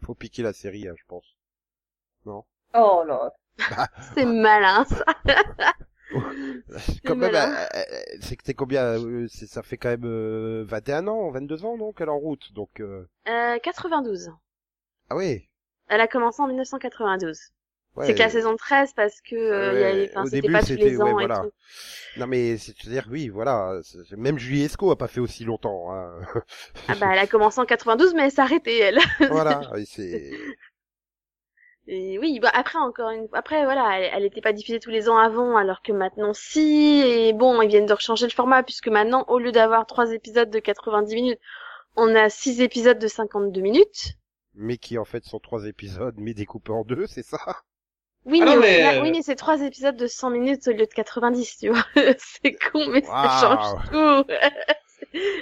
Faut piquer la série, hein, je pense.
Oh là.
C'est malin, ça.
Quand même, euh, euh, c'est que t'es combien euh, c'est- Ça fait quand même euh, 21 ans, 22 ans, donc elle est en route. Donc euh...
Euh, 92.
ah oui.
Elle a commencé en 1992.
Ouais,
c'est que la saison 13 parce que euh, il y
Ouais,
enfin, c'était
début,
pas tous
c'était-
les
ouais,
ans et
voilà.
tout.
Non mais c'est-à-dire oui, voilà. Même Julie Esco a pas fait aussi longtemps. Hein.
Ah bah elle a commencé en 92 mais elle s'est arrêtée elle.
voilà, et c'est
Et oui, bah après encore une après voilà, elle, elle était pas diffusée tous les ans avant alors que maintenant si et bon, ils viennent de changer le format puisque maintenant au lieu d'avoir trois épisodes de 90 minutes, on a six épisodes de 52 minutes.
mais qui en fait sont trois épisodes mais découpés en deux, c'est ça?
Oui,
Ah
mais,
non,
au
mais,
final-
euh,
oui, mais c'est trois épisodes de 100 minutes au lieu de 90, tu vois. c'est con, mais ça change tout.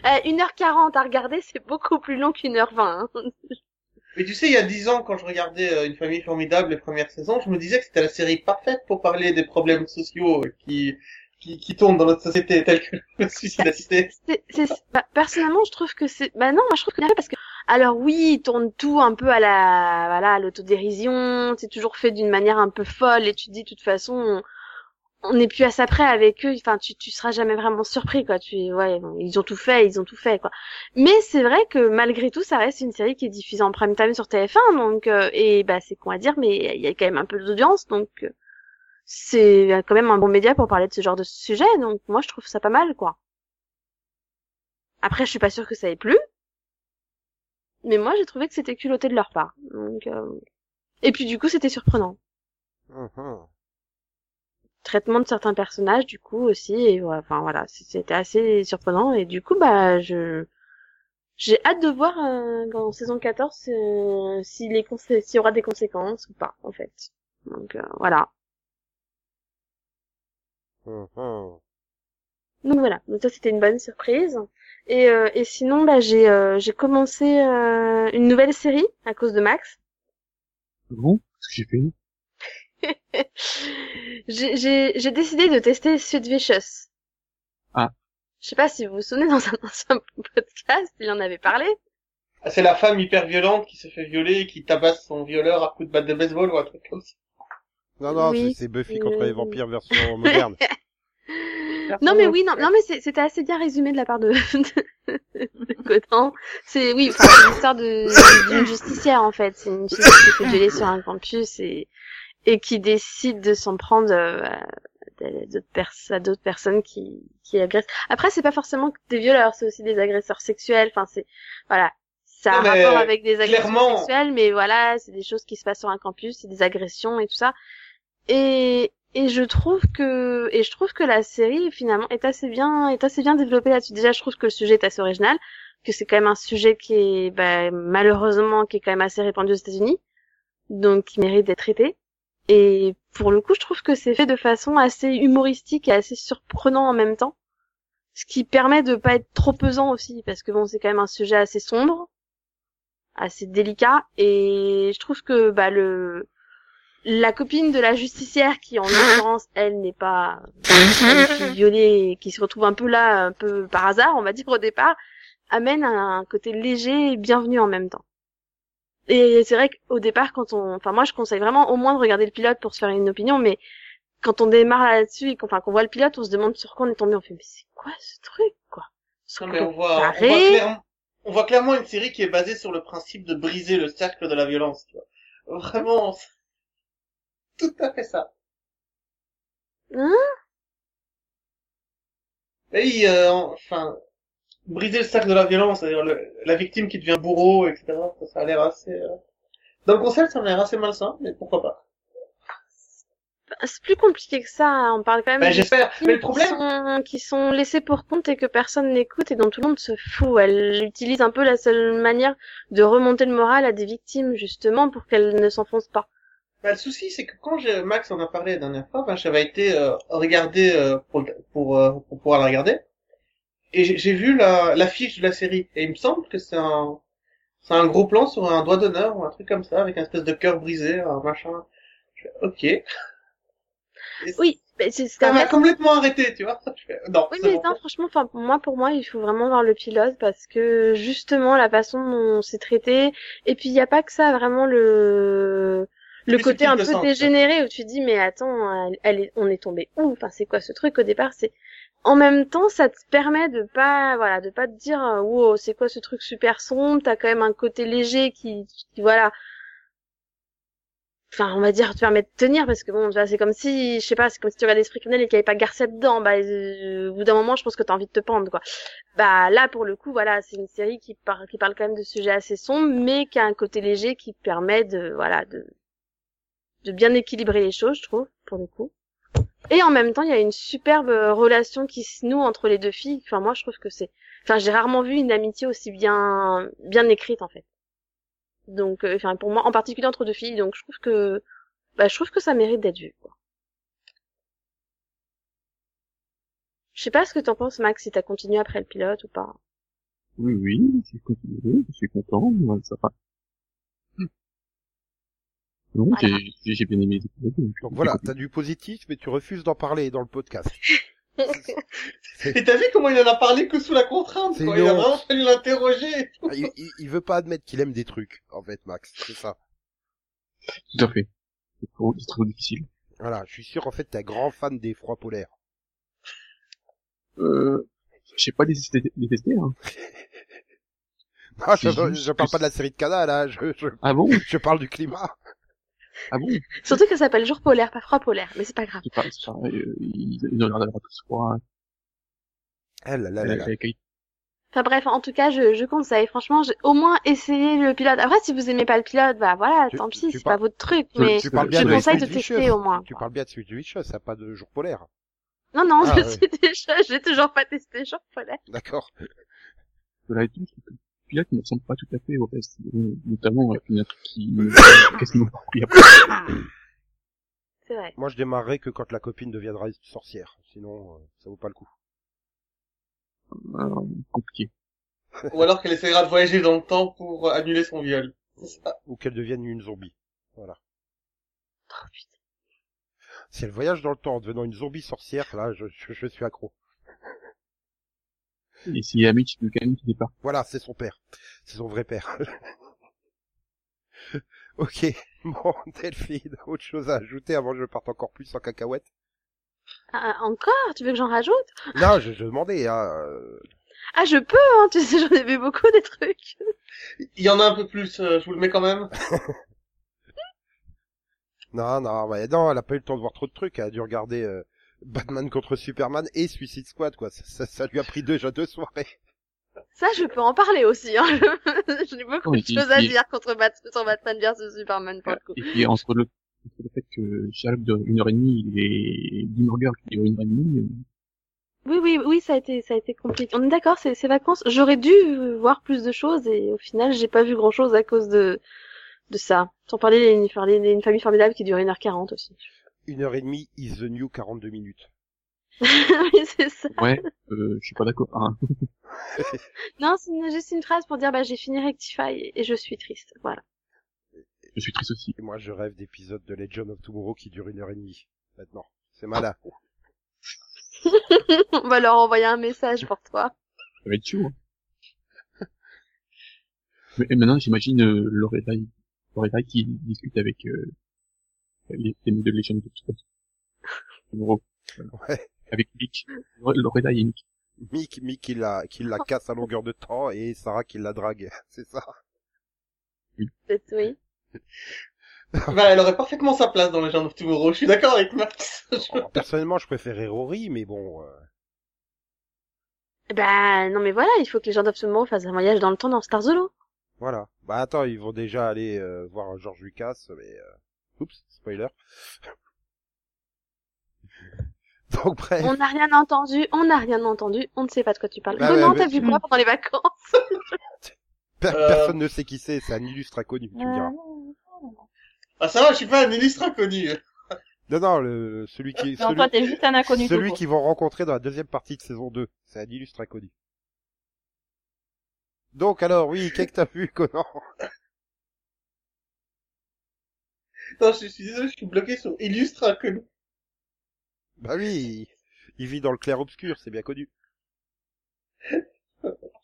Euh, 1h40 à regarder, c'est beaucoup plus long qu'une heure 20. hein.
Mais tu sais, il y a dix ans, quand je regardais euh, Une famille formidable, les premières saisons, je me disais que c'était la série parfaite pour parler des problèmes sociaux qui, qui, qui tournent dans notre société, tels que le suicide assisté.
C'est, c'est, bah, personnellement, je trouve que c'est, bah non, moi je trouve que c'est bien fait parce que, alors oui, ils tournent tout un peu à la, voilà, à l'autodérision, c'est toujours fait d'une manière un peu folle et tu te dis, de toute façon, on- on n'est plus à ça près avec eux, enfin, tu, tu seras jamais vraiment surpris, quoi, tu, ouais, ils ont tout fait, ils ont tout fait, quoi. Mais c'est vrai que malgré tout, ça reste une série qui est diffusée en prime time sur TF1, donc, euh, et bah, c'est con à dire, mais il y a quand même un peu d'audience, donc, euh, c'est quand même un bon média pour parler de ce genre de sujet, donc moi je trouve ça pas mal, quoi. Après, je suis pas sûre que ça ait plu. Mais moi, j'ai trouvé que c'était culotté de leur part. Donc, euh, Et puis, du coup, c'était surprenant.
Mhm.
Traitement de certains personnages, du coup, aussi. Et ouais, enfin, voilà, c'était assez surprenant. Et du coup, bah, je... J'ai hâte de voir euh, en saison 14 euh, s'il est consé- s'il y aura des conséquences ou pas, en fait. Donc, euh, voilà.
Mhm.
Donc voilà, donc ça c'était une bonne surprise. Et, euh, et sinon, bah, j'ai euh, j'ai commencé euh, une nouvelle série à cause de Max.
Bon, ce que j'ai fait.
j'ai j'ai- j'ai décidé de tester Sweet Vicious.
Ah.
Je sais pas si vous vous souvenez, dans un ancien podcast, il en avait parlé.
Ah, c'est la femme hyper violente qui se fait violer et qui tabasse son violeur à coups de batte de baseball ou un truc comme ça.
Non, non,
Oui,
c'est- Buffy contre les vampires version moderne.
Non mais oui, non, non mais c'est- c'était assez bien résumé de la part de, de, de Cotan. C'est oui, enfin, c'est l'histoire de d'une justicière en fait. C'est une fille qui s'est fait violer sur un campus et et qui décide de s'en prendre euh, à d'autres pers- d'autres personnes qui qui agressent. Après, c'est pas forcément des violeurs, c'est aussi des agresseurs sexuels. Enfin, c'est voilà, ça a un rapport avec des agressions
clairement-
sexuelles, mais voilà, c'est des choses qui se passent sur un campus, c'est des agressions et tout ça. Et et je trouve que et je trouve que la série finalement est assez bien est assez bien développée là-dessus. Déjà, je trouve que le sujet est assez original, que c'est quand même un sujet qui est bah, malheureusement qui est quand même assez répandu aux États-Unis, donc qui mérite d'être traité. Et pour le coup, je trouve que c'est fait de façon assez humoristique et assez surprenant en même temps, ce qui permet de pas être trop pesant aussi, parce que bon, c'est quand même un sujet assez sombre, assez délicat, et je trouve que bah le la copine de la justicière qui en l'occurrence elle n'est pas violée qui se retrouve un peu là un peu par hasard on va dire au départ amène un côté léger et bienvenu en même temps. Et c'est vrai qu'au départ, quand on, enfin moi je conseille vraiment au moins de regarder le pilote pour se faire une opinion, mais quand on démarre là-dessus et qu'on, enfin, qu'on voit le pilote, on se demande sur quoi on est tombé, on fait mais c'est quoi ce truc quoi?
Non, mais on voit, on voit, clairement, on voit clairement une série qui est basée sur le principe de briser le cercle de la violence. Tu vois. Vraiment, tout à fait ça.
Hein?
Et euh, enfin, briser le cercle de la violence, c'est-à-dire le- la victime qui devient bourreau, etc. Ça, ça a l'air assez. euh, Dans le concept, ça a l'air assez malsain, mais pourquoi pas.
C'est plus compliqué que ça. hein. On parle quand même
Ben, j'espère. Mais le
qui
problème,
sont, qui sont laissés pour compte et que personne n'écoute et dont tout le monde se fout. Elle utilise un peu la seule manière de remonter le moral à des victimes justement pour qu'elles ne s'enfoncent pas.
Bah, le souci, c'est que quand Max en a parlé la dernière fois, ben, j'avais été euh, regarder euh, pour, pour, euh, pour pouvoir la regarder, et j'ai vu la l'affiche de la série, et il me semble que c'est un c'est un gros plan sur un doigt d'honneur ou un truc comme ça, avec un espèce de cœur brisé, un machin. Je fais, ok. Et
Oui, mais c'est
Ça m'a complètement arrêté, tu vois. Je fais, non,
Oui, mais
bon.
non, franchement, enfin, moi, pour moi, il faut vraiment voir le pilote parce que justement la façon dont c'est traité, et puis il n'y a pas que ça, vraiment le le
Plus
côté un peu dégénéré où tu dis mais attends, elle, est, on est tombé où? Enfin, c'est quoi ce truc au départ? C'est en même temps, ça te permet de pas, voilà, de pas te dire euh, wow, c'est quoi ce truc super sombre? T'as quand même un côté léger qui, qui voilà. Enfin, on va dire, te permet de tenir parce que bon, tu vois, c'est comme si, je sais pas, c'est comme si tu regardais Esprit criminel et qu'il n'y avait pas Garcia dedans. Bah, euh, au bout d'un moment, je pense que t'as envie de te pendre, quoi. Bah, là, pour le coup, voilà, c'est une série qui parle, qui parle quand même de sujets assez sombres, mais qui a un côté léger qui permet de, voilà, de, de bien équilibrer les choses, je trouve, pour le coup. Et en même temps, il y a une superbe euh, relation qui se noue entre les deux filles. Enfin, moi, je trouve que c'est, enfin, j'ai rarement vu une amitié aussi bien, bien écrite, en fait. Donc, euh, enfin, pour moi, en particulier entre deux filles. Donc, je trouve que, bah, je trouve que ça mérite d'être vu, quoi. Je sais pas ce que t'en penses, Max, si t'as continué après le pilote ou pas.
Oui, oui, j'ai continué, je suis content, ça va. Non,
Voilà.
j'ai- j'ai j'ai bien aimé donc, j'ai
voilà, t'as du positif, mais tu refuses d'en parler dans le podcast.
Et t'as vu comment il en a parlé que sous la contrainte, quoi. Il a vraiment fallu l'interroger.
Ah, il, il- il veut pas admettre qu'il aime des trucs, en fait, Max. C'est ça.
Tout à fait. C'est trop, c'est trop difficile.
Voilà, je suis sûr, en fait, t'es un grand fan des froids polaires.
Euh, je sais pas détester, hein.
Ah, je, je parle pas de la série de Cana, là, je, je,
Ah bon?
je parle du climat.
Ah bon?
Surtout que ça s'appelle jour polaire, pas froid polaire, mais c'est pas grave.
Pas, pas, euh, ils, ils ont l'air d'avoir tous froid.
Eh là là là là.
avec-
Enfin bref, en tout cas, je, je conseille. Franchement, j'ai au moins essayé le pilote. Après, si vous aimez pas le pilote, bah voilà,
Tu-
tant pis, c'est pas votre truc.
tu-
Mais
Tu parles bien
je
de
conseille de tester au moins.
Tu
quoi.
parles bien de Switch Vicious, ça pas de jour polaire.
Non, non,
Ah,
je
ouais.
suis déjà, j'ai toujours pas testé jour polaire.
D'accord.
Je trouve que le pilote ne ressemble pas tout à fait au reste, notamment avec une autre qui quasiment pas pris après.
C'est vrai.
Moi, je démarrerai que quand la copine deviendra sorcière. Sinon, euh, ça vaut pas le coup.
Euh, compliqué.
Ou alors qu'elle essaiera de voyager dans le temps pour annuler son viol. Ça.
Ou qu'elle devienne une zombie. Voilà.
Oh, putain.
Si elle voyage dans le temps en devenant une zombie sorcière, là, je, je, je suis accro.
Et si Mitch Buchanan qui départ.
Voilà, c'est son père. C'est son vrai père. ok. Bon, Delphine, autre chose à ajouter avant que je parte encore plus en cacahuète?
Ah, encore? Tu veux que j'en rajoute?
Non, je, je demandais, hein, euh,
Ah, je peux, hein, tu sais, j'en ai vu beaucoup des trucs.
Il y en a un peu plus, euh, je vous le mets quand même.
Non, non, bah, non, elle a pas eu le temps de voir trop de trucs. Elle a dû regarder euh, Batman contre Superman et Suicide Squad, quoi. Ça, ça, ça lui a pris déjà deux soirées.
Ça, je peux en parler aussi. Hein. J'ai beaucoup
Oui,
de choses à dire contre Bat sur Batman vs Superman pour le coup.
Et puis entre le, entre le fait que Sherlock dure une heure et demie et Gilmore Girl qui dure une heure et demie, euh,
Oui, oui, oui, ça a été, ça a été compliqué. On est d'accord, c'est ces vacances. J'aurais dû voir plus de choses et au final, j'ai pas vu grand chose à cause de, de ça. Sans parler d'une parler d'une famille formidable qui dure 1h40 aussi.
Une heure et demie is the new 42 minutes.
oui, c'est ça.
ouais, euh, je suis pas d'accord. Hein.
Non, c'est juste une phrase pour dire, bah, j'ai fini Rectify et, je suis triste. Voilà.
Je suis triste aussi.
Et moi, je rêve d'épisodes de Legend of Tomorrow qui durent une heure et demie. Maintenant. C'est malin.
On va leur envoyer un message pour toi.
Ça va être chaud. hein. Mais- Et maintenant, j'imagine euh, Lorelai qui discute avec euh, les, les Legend of Spot. En gros,
Ouais.
avec Mick. Lorelai et Mick.
Mick, Mick qui la, qui la casse à longueur de temps et Sarah qui la drague. C'est ça.
Peut-être, oui.
Bah, elle aurait parfaitement sa place dans les gens of Tomorrow. Je suis d'accord avec Max.
Alors, personnellement, je préférais Rory, mais bon, euh,
Eh Ben, non mais voilà, il faut que les gens d'Absolument fassent un voyage dans le temps dans Star Zolo.
voilà. Bah attends, ils vont déjà aller euh, voir George Lucas, mais euh... oups, spoiler. Donc bref.
On n'a rien entendu, on n'a rien entendu, on ne sait pas de quoi tu parles.
Bah,
Conan, t'as
bah,
vu
tu-
quoi pendant les vacances
Per-
Euh.
Personne ne sait qui c'est, c'est un illustre inconnu, tu me diras.
Ah, ça va, je suis pas un illustre inconnu.
Non, non, le, celui qui,
Non,
celui,
toi, t'es juste un inconnu.
celui qu'ils vont rencontrer dans la deuxième partie de saison 2. C'est un illustre inconnu. Donc alors, oui, qu'est-ce que t'as vu, Conan?
Non, je suis désolé, je suis bloqué sur illustre inconnu.
Bah oui, il, vit dans le clair-obscur, c'est bien connu.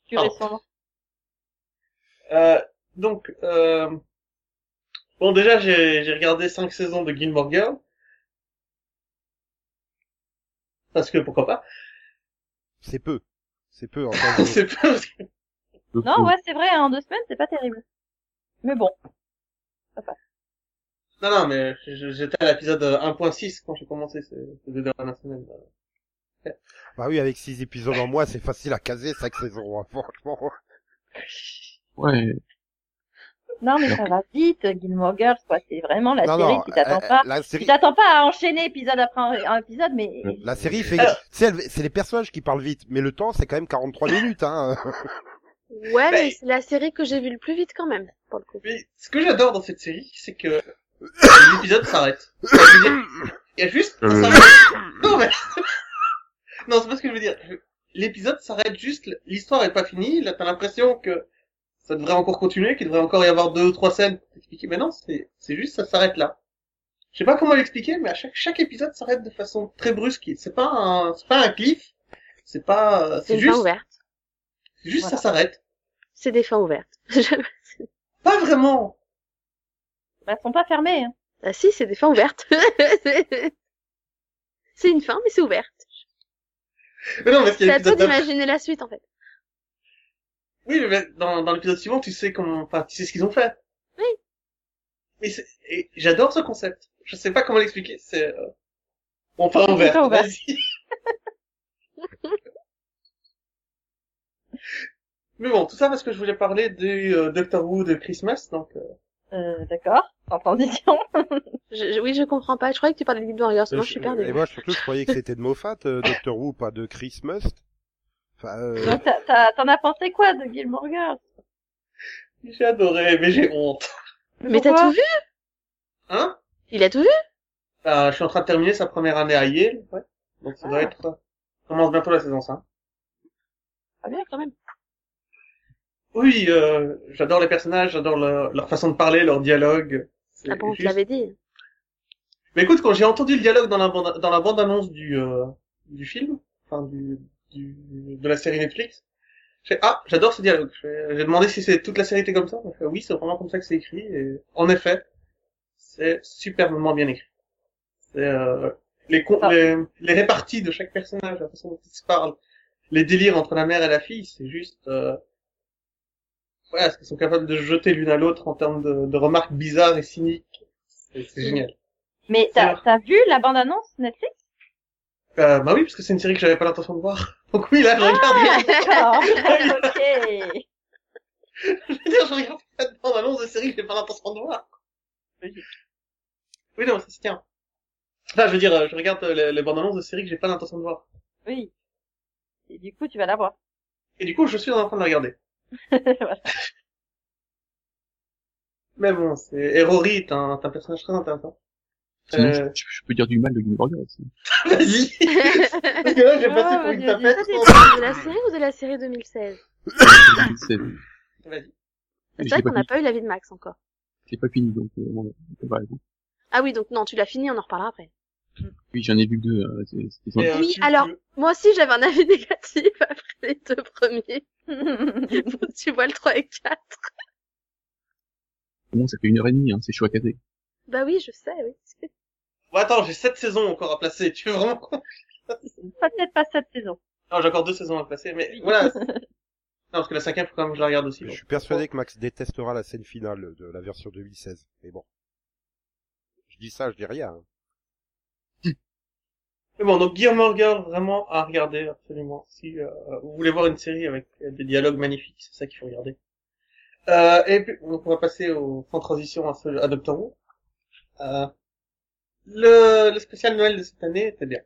Tu restes sombre.
Euh, donc, euh... bon, déjà, j'ai j'ai regardé cinq saisons de Gilmore Girl. Parce que pourquoi pas
C'est peu. C'est peu en
C'est pas parce que-
Non, ouais, c'est vrai, en deux semaines, c'est pas terrible. Mais bon.
Non, non, mais j'étais à l'épisode 1.6 quand j'ai commencé ces, ces deux dernières semaines.
Bah oui, avec six épisodes en mois, c'est facile à caser, cinq saisons, hein, franchement.
Ouais.
Non, mais ça va vite, Gilmore Girls, quoi. C'est vraiment la
non,
série
non,
qui t'attend
euh,
pas.
la
Qui
série,
t'attend pas à enchaîner épisode après un épisode, mais
la série fait,
Alors-
c'est les personnages qui parlent vite, mais le temps, c'est quand même 43 minutes, hein.
Ouais, mais
Mais-
c'est la série que j'ai vue le plus vite quand même, pour le coup.
Mais ce que j'adore dans cette série, c'est que l'épisode s'arrête. Il y a juste...
Euh.
Non, mais... non, c'est pas ce que je veux dire. L'épisode s'arrête juste, l'histoire est pas finie, là t'as l'impression que ça devrait encore continuer, qu'il devrait encore y avoir deux ou trois scènes pour t'expliquer, mais non, c'est c'est juste, ça s'arrête là. Je sais pas comment l'expliquer, mais à chaque, chaque épisode s'arrête de façon très brusque. C'est pas un, c'est pas un cliff, c'est pas,
C'est
juste,
ouverte.
c'est juste
Voilà.
ça s'arrête.
C'est des fins ouvertes.
Pas vraiment.
Bah, elles sont pas fermées. Hein.
ah si, c'est des fins ouvertes. c'est une fin, mais c'est ouverte.
Mais non, parce qu'il y
C'est à toi d'imaginer la suite, en fait.
Oui, mais dans, dans l'épisode suivant, tu sais comment, enfin, tu sais ce qu'ils ont fait.
Oui.
Et, c'est- et j'adore ce concept. Je sais pas comment l'expliquer. C'est euh... enfin
C'est
ouvert.
pas ouvert.
Vas-y. mais bon, tout ça parce que je voulais parler du euh, Doctor Who de Christmas, donc. euh,
Euh, d'accord. En transition.
Je, je- oui, je comprends pas. Je croyais que tu parlais de Guild Warriors. Moi, je suis
Et
perdue.
moi, surtout, je croyais que c'était de Moffat, euh, Doctor Who, pas de Chris Must. Enfin, euh,
Donc, t'as- t'as- T'en as pensé quoi de Gilmore Girls?
J'ai adoré, mais j'ai honte.
Mais t'as tout vu?
Hein?
Il a tout vu?
Euh, Je suis en train de terminer sa première année à Yale, ouais. Donc ça doit
Ah.
être. euh, commence bientôt la saison 5.
Pas bien, quand même.
Oui, euh, j'adore les personnages, j'adore leur, leur façon de parler, leur dialogue.
Ah bon, on te
juste-
l'avait dit.
Mais écoute, quand j'ai entendu le dialogue dans la bande, dans la bande annonce du euh, du film, enfin du, du de la série Netflix, j'ai ah j'adore ce dialogue. Je J'ai demandé si c'est toute la série était comme ça. Fait, oui, c'est vraiment comme ça que c'est écrit. Et en effet, c'est superbement bien écrit. C'est euh, les,
Ah.
les les réparties de chaque personnage, la façon dont ils se parlent, les délires entre la mère et la fille, c'est juste euh, ouais, est-ce qu'ils sont capables de se jeter l'une à l'autre en termes de, de remarques bizarres et cyniques. C'est génial.
Mais t'as vu la bande-annonce Netflix?
Euh, bah oui, parce que c'est une série que j'avais pas l'intention de voir. Donc oui, là, je regarde.
D'accord. ok.
je veux dire, je regarde pas de bande-annonce de série que j'ai pas l'intention de voir. Oui, non, ça se tient. Enfin, je veux dire, je regarde euh, les, les bandes-annonces de séries que j'ai pas l'intention de voir.
Oui. Et du coup, tu vas la voir.
Et du coup, je suis en train de la regarder.
Voilà.
Mais bon, c'est, et Rory est un, un personnage très intéressant.
Sinon,
Euh,
je, je peux dire du mal de Girls. aussi.
Vas-y! Parce que là, j'ai
Oh,
passé pour
vas-y,
une.
Ça,
tapette.
c'est de la série ou de la série 2016
C'est-
Vas-y.
C'est
J'ai
vrai qu'on n'a pas eu l'avis de Max encore.
C'est pas fini, donc euh, bon, on va.
Ah oui, donc non, tu l'as fini, on en reparlera après.
Oui, j'en ai vu que deux. euh, c'est- c'est- c'est-
Et,
Oui, alors- Moi aussi, j'avais un avis négatif après les deux premiers. Bon, tu vois le 3 et 4.
Bon, ça fait une heure et demie, hein, c'est chaud à caser.
Bah oui, je sais, oui.
Bon, attends, j'ai sept saisons encore à placer. Tu veux vraiment
Peut-être pas cette saison.
Non, j'ai encore deux saisons à placer, mais voilà. non, parce que la cinquième, faut quand même que je la regarde aussi.
Je suis persuadé que Max détestera la scène finale de la version 2016. Mais bon. Je dis ça, je dis rien. hein.
Mais bon, donc Guillermo Girl, vraiment à regarder, absolument. Si euh, vous voulez voir une série avec des dialogues magnifiques, c'est ça qu'il faut regarder. Euh, et puis, donc on va passer au, sans transition à, ce, à Doctor Who. Euh, le, le spécial Noël de cette année était bien.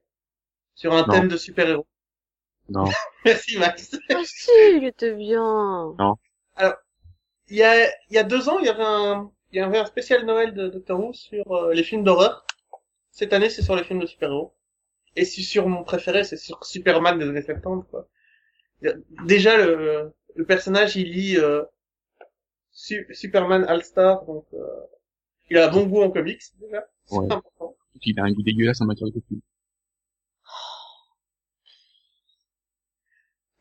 Sur un
Non.
thème de super-héros.
Non.
Merci Max.
Ah si, il était bien.
Il y a, il y a deux ans, il y avait un, il y avait un spécial Noël de Doctor Who sur euh, les films d'horreur. Cette année, c'est sur les films de super-héros. Et si sur mon préféré, c'est sur Superman des années 70, quoi. Déjà, le, le personnage, il lit euh, Su- Superman All-Star, donc euh, il a un bon goût en comics, déjà. C'est
Ouais.
important.
Il a un goût dégueulasse en matière de costume.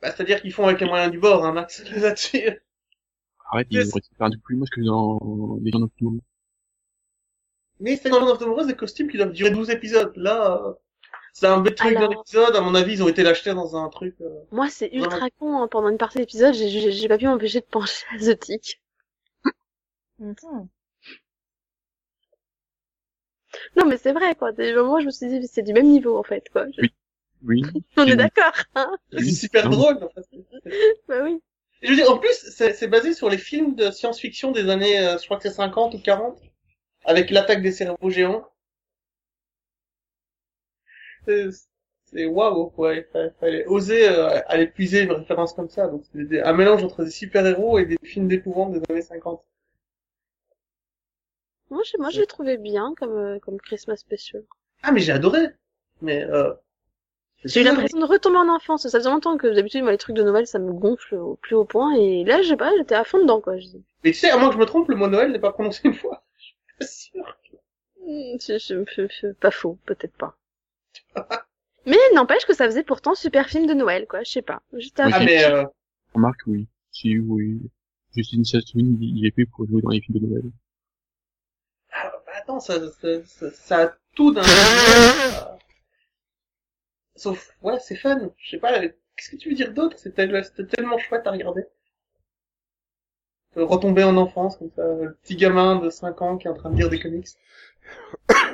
Bah, C'est-à-dire qu'ils font avec les moyens du bord, hein, Max, là-dessus.
Arrête, il
Yes.
aurait fait un truc plus moche que dans les gens nocturnes.
Mais c'est dans Land of des costumes qui doivent durer 12 épisodes. Là, euh, c'est un bête truc
Alors-
d'un épisode. À mon avis, ils ont été l'acheter dans un truc. euh,
Moi, c'est ultra con. hein. Pendant une partie de l'épisode, j'ai- j'ai j'ai pas pu m'empêcher de pencher à The Tick.
Mhm.
Non, mais c'est vrai, quoi. Des moments, je me suis dit, c'est du même niveau, en fait, quoi. Je-
Oui. Oui.
On est d'accord, hein
C'est super drôle. en fait.
Bah oui.
Et je veux dire, en plus, c'est c'est basé sur les films de science-fiction des années, euh, je crois que c'est 50 ou 40, avec l'attaque des cerveaux géants. C'est- C'est waouh, fa- fallait oser euh, aller puiser une référence comme ça. Donc, c'est des- un mélange entre des super-héros et des films d'épouvante des années 50.
Moi, je, moi, je l'ai trouvé bien comme, euh, comme Christmas Special.
Ah, mais j'ai adoré. Mais, euh...
J'ai eu l'impression de retomber en enfance. Ça faisait longtemps que d'habitude, moi, les trucs de Noël, ça me gonfle au plus haut point. Et là, je sais pas, j'étais à fond dedans, quoi. Je dis,
Mais tu sais, à moins que je me trompe, le mot Noël n'est pas prononcé une fois. Je suis pas sûr.
Hmm, je- pas faux, peut-être pas. Mais n'empêche que ça faisait pourtant super film de Noël, quoi. Je sais pas. J'étais
Oui.
Ah, mais, euh...
Remarque, oui. Si, oui. Justine Chastain, il est fait pour jouer dans les films de Noël.
ah, bah, attends, ça, ça, ça, ça a tout d'un... euh, Sauf, ouais, c'est fun. Je sais pas, qu'est-ce que tu veux dire d'autre? C'était c'était tellement chouette à regarder. De retomber en enfance, comme ça, le petit gamin de 5 ans qui est en train de lire des comics.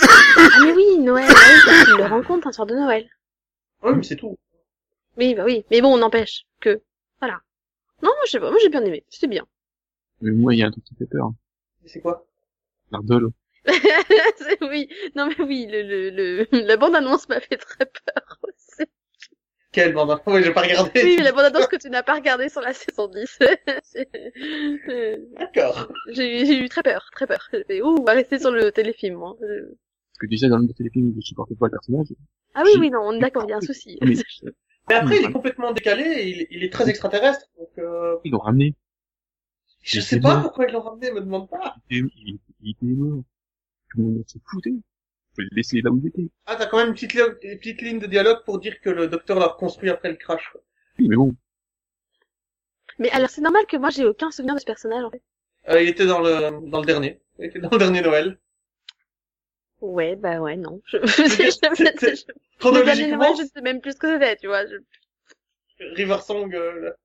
Ah, mais oui, Noël, bah oui, parce qu'il le rencontre un soir de Noël.
Oui, mais c'est tout.
Oui, bah oui. Mais bon, n'empêche que, voilà. Non, moi, je sais pas. Moi, j'ai bien aimé. C'était bien.
Mais moi, il y a un truc qui fait peur.
Mais c'est quoi?
L'ardole.
Oui. Non, mais oui, le, le, le, la bande-annonce m'a fait très peur.
Quelle bande Ouais, j'ai pas regardé.
Oui, mais la bande-annonce que tu n'as pas regardée sur la saison 10. Euh,
D'accord.
j'ai eu très peur, très peur. J'ai fait, ouh, on va rester sur le téléfilm, moi. Euh,
Parce que déjà, dans le téléfilm, je supportais pas le personnage.
Ah oui, oui, non, on est d'accord, il y a un souci.
Mais,
Mais après, il est complètement décalé et il, il est très extraterrestre. Donc, euh,
ils l'ont ramené.
je sais pas
bien.
pourquoi ils l'ont ramené, me demande pas.
Il était, il, il était mort. Tout le monde se foutait. Faut le laisser là où il était.
Ah, t'as quand même une petite, li- une petite ligne de dialogue pour dire que le docteur l'a reconstruit après le crash. quoi.
Oui, mais bon.
Mais alors, c'est normal que moi, j'ai aucun souvenir de ce personnage, en fait.
Euh, il était dans le, dans le dernier. Il était dans le dernier Noël.
Ouais, bah ouais, non. Je,
Chronologiquement,
Noël, je sais même plus ce que c'était, tu vois. Je...
River Song, euh, là.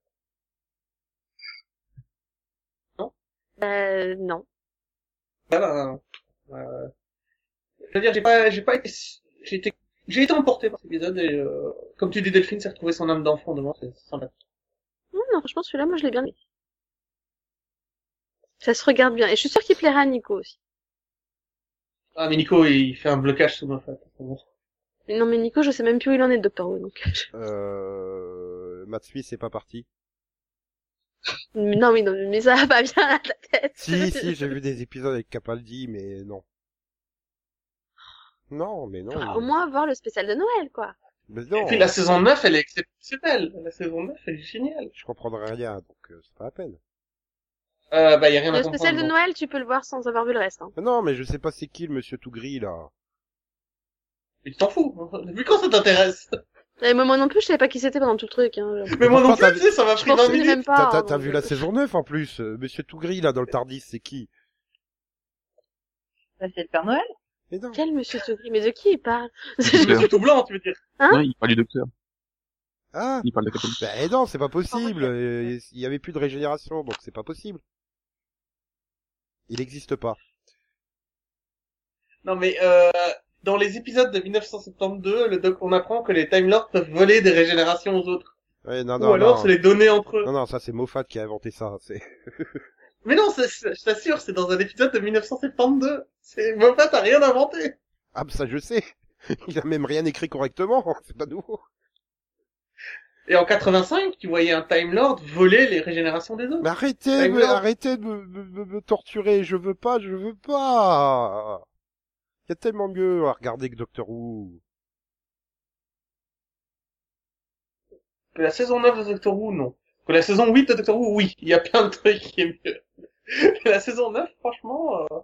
Euh, non.
Voilà. Euh, je veux dire, j'ai pas, j'ai pas été, j'ai été, j'ai été emporté par cet épisode et, euh, comme tu dis, Delphine s'est retrouvé son âme d'enfant devant, c'est sympa.
Non, non, franchement, celui-là, moi, je l'ai bien aimé. Ça se regarde bien. Et je suis sûre qu'il plaira à Nico aussi.
Ah, mais Nico, il fait un blocage sous ma fête.
non, mais Nico, je sais même plus où il en est, Doctor Who, donc.
Euh... Matt Smith c'est pas parti.
Non, mais non, mais ça va pas bien à la tête.
Si, si, j'ai vu des épisodes avec Capaldi, mais non. Non, mais non.
Au
mais-
moins voir le spécial de Noël, quoi.
Mais
Et
non,
puis la saison 9, elle est exceptionnelle. La saison 9, elle est géniale.
je comprendrai rien, donc euh, c'est pas la peine.
Euh, bah, y a rien à
Le spécial de. Noël, tu peux le voir sans avoir vu le reste. Hein.
Mais non, mais je sais pas c'est qui le monsieur tout gris, là.
Mais tu t'en fous. Vu quand ça t'intéresse.
Et moi non plus, je savais pas qui c'était pendant tout le truc. Hein.
Mais moi non plus, tu sais, ça m'a
Je
pris 20
m'en souvenais
minutes.
même pas.
T'as t'as-
hein,
t'as vu la saison 9 en plus, euh, monsieur tout gris, là, dans le Tardis, c'est qui?
Bah, c'est le Père Noël.
Mais non.
Quel monsieur Togri Mais de qui il parle
Docteur.
Tout blanc, tu veux dire.
Hein
Non, il parle du docteur.
Ah
Il parle de Captain.
Ben non, c'est pas possible. euh, Il y avait plus de régénération, donc c'est pas possible. Il n'existe pas.
Non mais euh, dans les épisodes de 1972, le doc, on apprend que les Time Lords peuvent voler des régénérations aux autres.
Ouais, non,
Ou
non,
alors
non.
se les donner entre eux.
Non, non, ça c'est Moffat qui a inventé ça. C'est.
Mais non, c'est- c'est- je t'assure, c'est dans un épisode de 1972. C'est Moffat a rien inventé.
Ah, bah, ça je sais. Il a même rien écrit correctement. C'est pas nouveau.
Et en 85, tu voyais un Time Lord voler les régénérations des autres.
Mais arrêtez,
Lord.
arrêtez de me, me- me- me torturer. Je veux pas, je veux pas. Il y a tellement mieux à regarder que Doctor Who.
Que la saison 9 de Doctor Who, non. Que la saison 8 de Doctor Who, oui. Il y a plein de trucs qui est mieux. La saison 9, franchement, euh,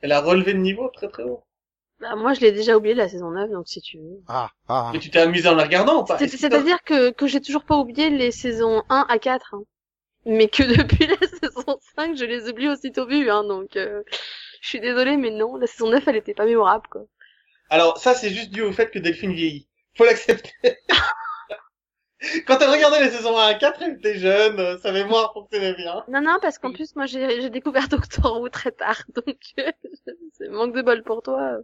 elle a relevé le niveau très très haut.
Bah, moi, je l'ai déjà oublié la saison 9, donc si tu veux.
Ah, ah.
Mais tu t'es amusé en la regardant ou pas?
C'est-à-dire que, que j'ai toujours pas oublié les saisons 1 à 4. hein. Mais que depuis la saison 5, je les oublie aussitôt vues, hein, donc euh, je suis désolée, mais non, la saison 9, elle était pas mémorable, quoi.
Alors ça, c'est juste dû au fait que Delphine vieillit. Faut l'accepter. Quand elle regardait les saisons 1 à 4, elle était jeune, euh, sa mémoire fonctionnait bien.
Non, non, parce qu'en plus, moi, j'ai j'ai découvert Doctor Who très tard, donc euh, c'est manque de bol pour toi.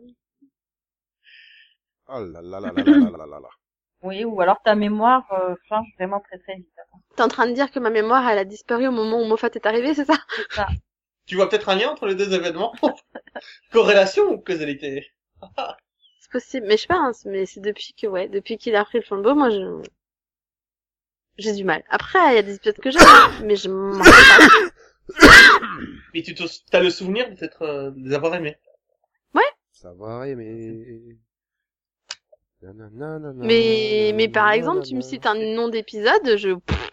Oh là là là là là là là là là.
Oui, ou alors ta mémoire euh, change vraiment très très vite.
T'es en train de dire que ma mémoire, elle a disparu au moment où Moffat est arrivé, c'est ça
C'est ça.
Tu vois peut-être un lien entre les deux événements Corrélation ou causalité?
C'est possible, mais je sais pas, hein, mais c'est depuis que, ouais, depuis qu'il a pris le flambeau, moi, je... J'ai du mal. Après, il y a des épisodes que j'aime, mais je m'en pas.
Mais tu as le souvenir peut-être euh, de les avoir aimés?
Ça va, mais. Nanana,
Mais, mais par
nanana,
exemple, tu me
nanana.
cites un nom d'épisode, je, pff,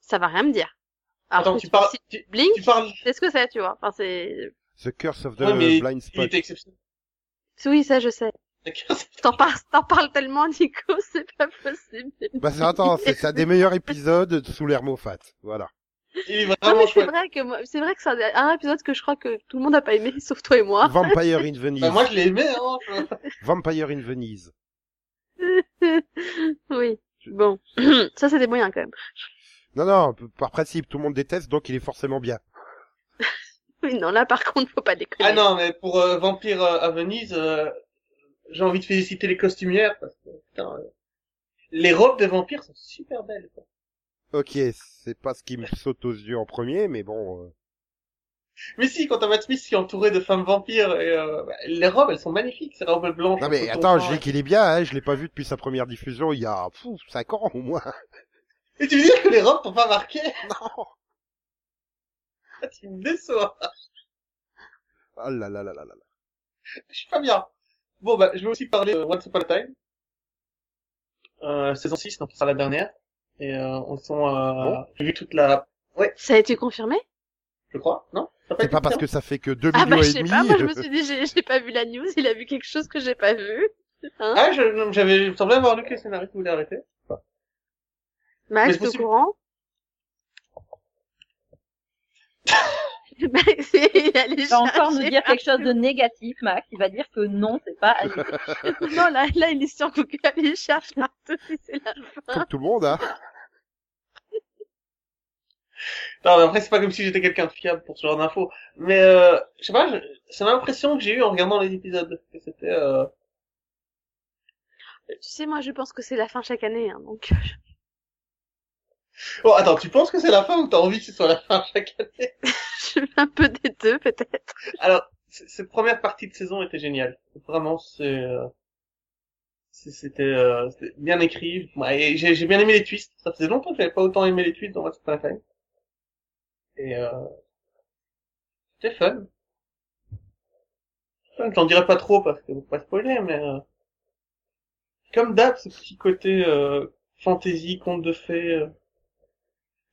ça va rien me dire. Alors
Attends, tu
me
parles, tu,
Blink,
tu parles,
c'est ce que c'est, tu vois? Enfin, c'est,
The Curse of the
Ouais, mais
Blind
il
Spot.
était exceptionnel.
oui, ça, je sais. T'en parles, t'en parles tellement, Nico, c'est pas possible.
Bah, c'est- attends, c'est un des meilleurs épisodes sous l'air Moffat. Voilà.
Il est vraiment
c'est
chouette.
vrai que c'est vrai que c'est un, un épisode que je crois que tout le monde a pas aimé, sauf toi et moi.
Vampire in Venice.
Bah, moi, je l'ai aimé, hein. je-
Vampire in Venise.
oui. Bon. ça, c'est des moyens, quand même.
Non, non, par principe, tout le monde déteste, donc il est forcément bien.
Oui, non, là, par contre, faut pas déconner.
Ah non, mais pour euh, Vampire euh, à Venise, euh, j'ai envie de féliciter les costumières parce que putain, euh, les robes des vampires sont super belles. Quoi.
Ok, c'est pas ce qui me saute aux yeux en premier, mais bon. euh,
Mais si, quand t'as Matt Smith qui est entouré de femmes vampires, et, euh, bah, les robes elles sont magnifiques, ces robes blanches.
Non mais
en
attends, dis qu'il est bien, hein, je l'ai pas vu depuis sa première diffusion il y a pfff, 5 ans au moins.
Et tu veux dire que les robes t'ont pas marqué?
Non.
Tu me déçois.
Oh là là là là là. là.
Je suis pas bien. Bon bah, je vais aussi parler de Once Upon a Time. Euh, saison 6, donc ce sera la dernière. Et euh, on sont, euh,
Bon.
j'ai vu toute la...
Ça a été confirmé?
Je crois, non?
C'est pas parce que ça fait que 2
Ah, bah,
millions
je
et
sais
demi.
pas, moi, je me suis dit, j'ai, j'ai pas vu la news, il a vu quelque chose que j'ai pas vu. Hein?
Ah, je- j'avais, il me semblait avoir lu que le scénariste voulait arrêter. Mais
Max, t'es au courant? Bah, c'est- il allait
Il va encore nous
chercher
dire quelque chose de négatif, Max. Il va dire que non, c'est pas.
Non, là, là, il est sur Google, il cherche partout si c'est la fin.
Comme tout le monde, hein.
Non, mais après, c'est pas comme si j'étais quelqu'un de fiable pour ce genre d'infos. Mais, euh, je sais pas, c'est l'impression que j'ai eu en regardant les épisodes. Que c'était, euh...
Tu sais, moi, je pense que c'est la fin chaque année, hein, donc
Bon, attends, tu penses que c'est la fin ou t'as envie que ce soit la fin chaque année?
Je fais un peu des deux, peut-être?
Alors, cette première partie de saison était géniale. Vraiment, c'est, euh, c'était, euh, bien écrit. Ouais, j'ai, bien aimé les twists. Ça faisait longtemps que j'avais pas autant aimé les twists dans What's Time. Et euh, c'était fun. Fun, J'en dirais pas trop parce que faut pas spoiler, mais euh, comme d'hab, ce petit côté euh, fantasy, conte de fées.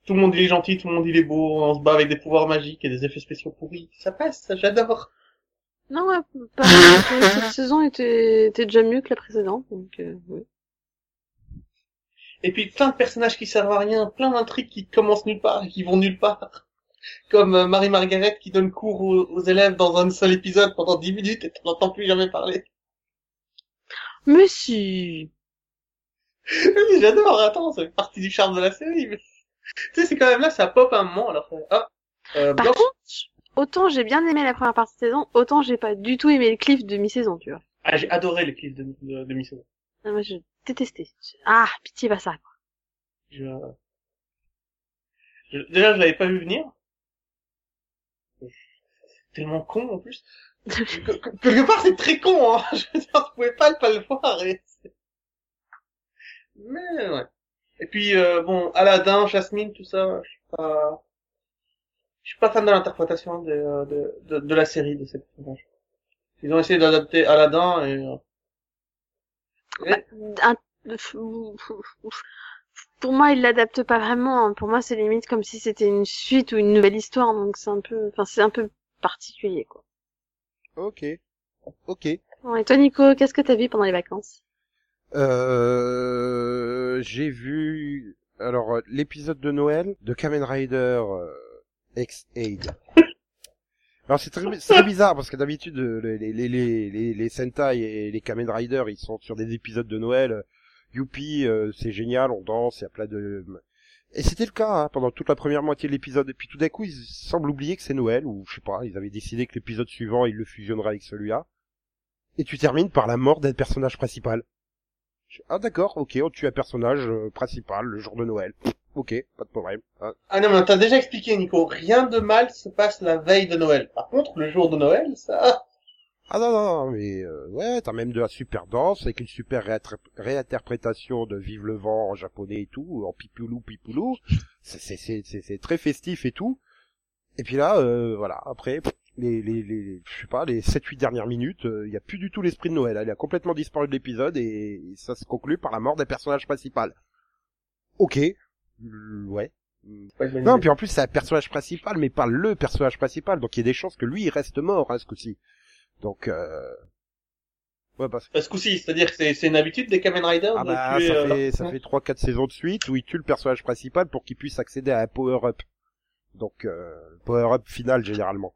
Tout le monde il est gentil, tout le monde il est beau, on se bat avec des pouvoirs magiques et des effets spéciaux pourris. Ça passe, ça, j'adore.
Non, ouais, pas, cette saison était, était déjà mieux que la précédente, donc, euh, oui.
Et puis plein de personnages qui servent à rien, plein d'intrigues qui commencent nulle part et qui vont nulle part. Comme euh, Marie-Margaret qui donne cours aux, aux élèves dans un seul épisode pendant 10 minutes et t'en entends plus jamais parler.
Mais si.
Oui, J'adore, attends, ça fait partie du charme de la série. Mais... Tu sais, c'est quand même là, ça pop un moment, alors ah, euh,
Par
Blanche-
contre, autant j'ai bien aimé la première partie de saison, autant j'ai pas du tout aimé le cliff de mi-saison, tu vois.
ah, j'ai adoré les clips de, de, de mi-saison.
Ah, Moi, je détestais. Ah, pitié, pas ça.
Je... je- Déjà, je l'avais pas vu venir. C'est tellement con, en plus. Que- que- quelque part, c'est très con, hein. Je veux dire, tu pouvais pas le pas le voir. Et... Mais, ouais. Et puis, euh, bon, Aladdin, Jasmine, tout ça, je suis pas... Je suis pas fan de l'interprétation de, de, de, de la série de ces personnages. Ils ont essayé d'adapter Aladdin et... euh,
Un- Pour moi, il l'adapte pas vraiment. hein. Pour moi, c'est limite comme si c'était une suite ou une nouvelle histoire, donc c'est un peu, enfin, c'est un peu particulier, quoi.
Ok. Ok.
Bon, et toi, Nico, qu'est-ce que t'as vu pendant les vacances?
Euh, j'ai vu alors euh, l'épisode de Noël de Kamen Rider euh, X-Aid. Alors c'est très, bizarre parce que d'habitude les les les les les, Sentai et les Kamen Rider ils sont sur des épisodes de Noël. Youpi, c'est génial, on danse, il y a plein de et c'était le cas hein, pendant toute la première moitié de l'épisode et puis tout d'un coup ils semblent oublier que c'est Noël ou je sais pas, ils avaient décidé que l'épisode suivant ils le fusionneraient avec celui-là. Et tu termines par la mort d'un personnage principal. Ah d'accord, ok, on tue un personnage euh, principal le jour de Noël. Ok, pas de problème. hein.
Ah non, mais on t'a déjà expliqué, Nico. Rien de mal se passe la veille de Noël. Par contre, le jour de Noël, ça...
Ah non, non, non, mais euh, ouais, t'as même de la super danse avec une super réinter- réinterprétation de Vive le vent en japonais et tout, en pipoulou pipoulou. C'est c'est c'est c'est c'est très festif et tout. Et puis là, euh, voilà, après les les les je sais pas les 7-8 dernières minutes, il y a plus du tout l'esprit de Noël. Il a complètement disparu de l'épisode et ça se conclut par la mort d'un personnage principal. Ok, euh, ouais. Non, puis en plus c'est un personnage principal, mais pas le personnage principal, donc il y a des chances que lui il reste mort hein, ce coup-ci. Donc euh... ouais
Parce que si, c'est-à-dire que c'est c'est une habitude des Kamen Rider
ah bah,
tuer...
ça
euh,
fait ça fait trois quatre saisons de suite où il tue le personnage principal pour qu'il puisse accéder à un power up. Donc euh, power up final généralement.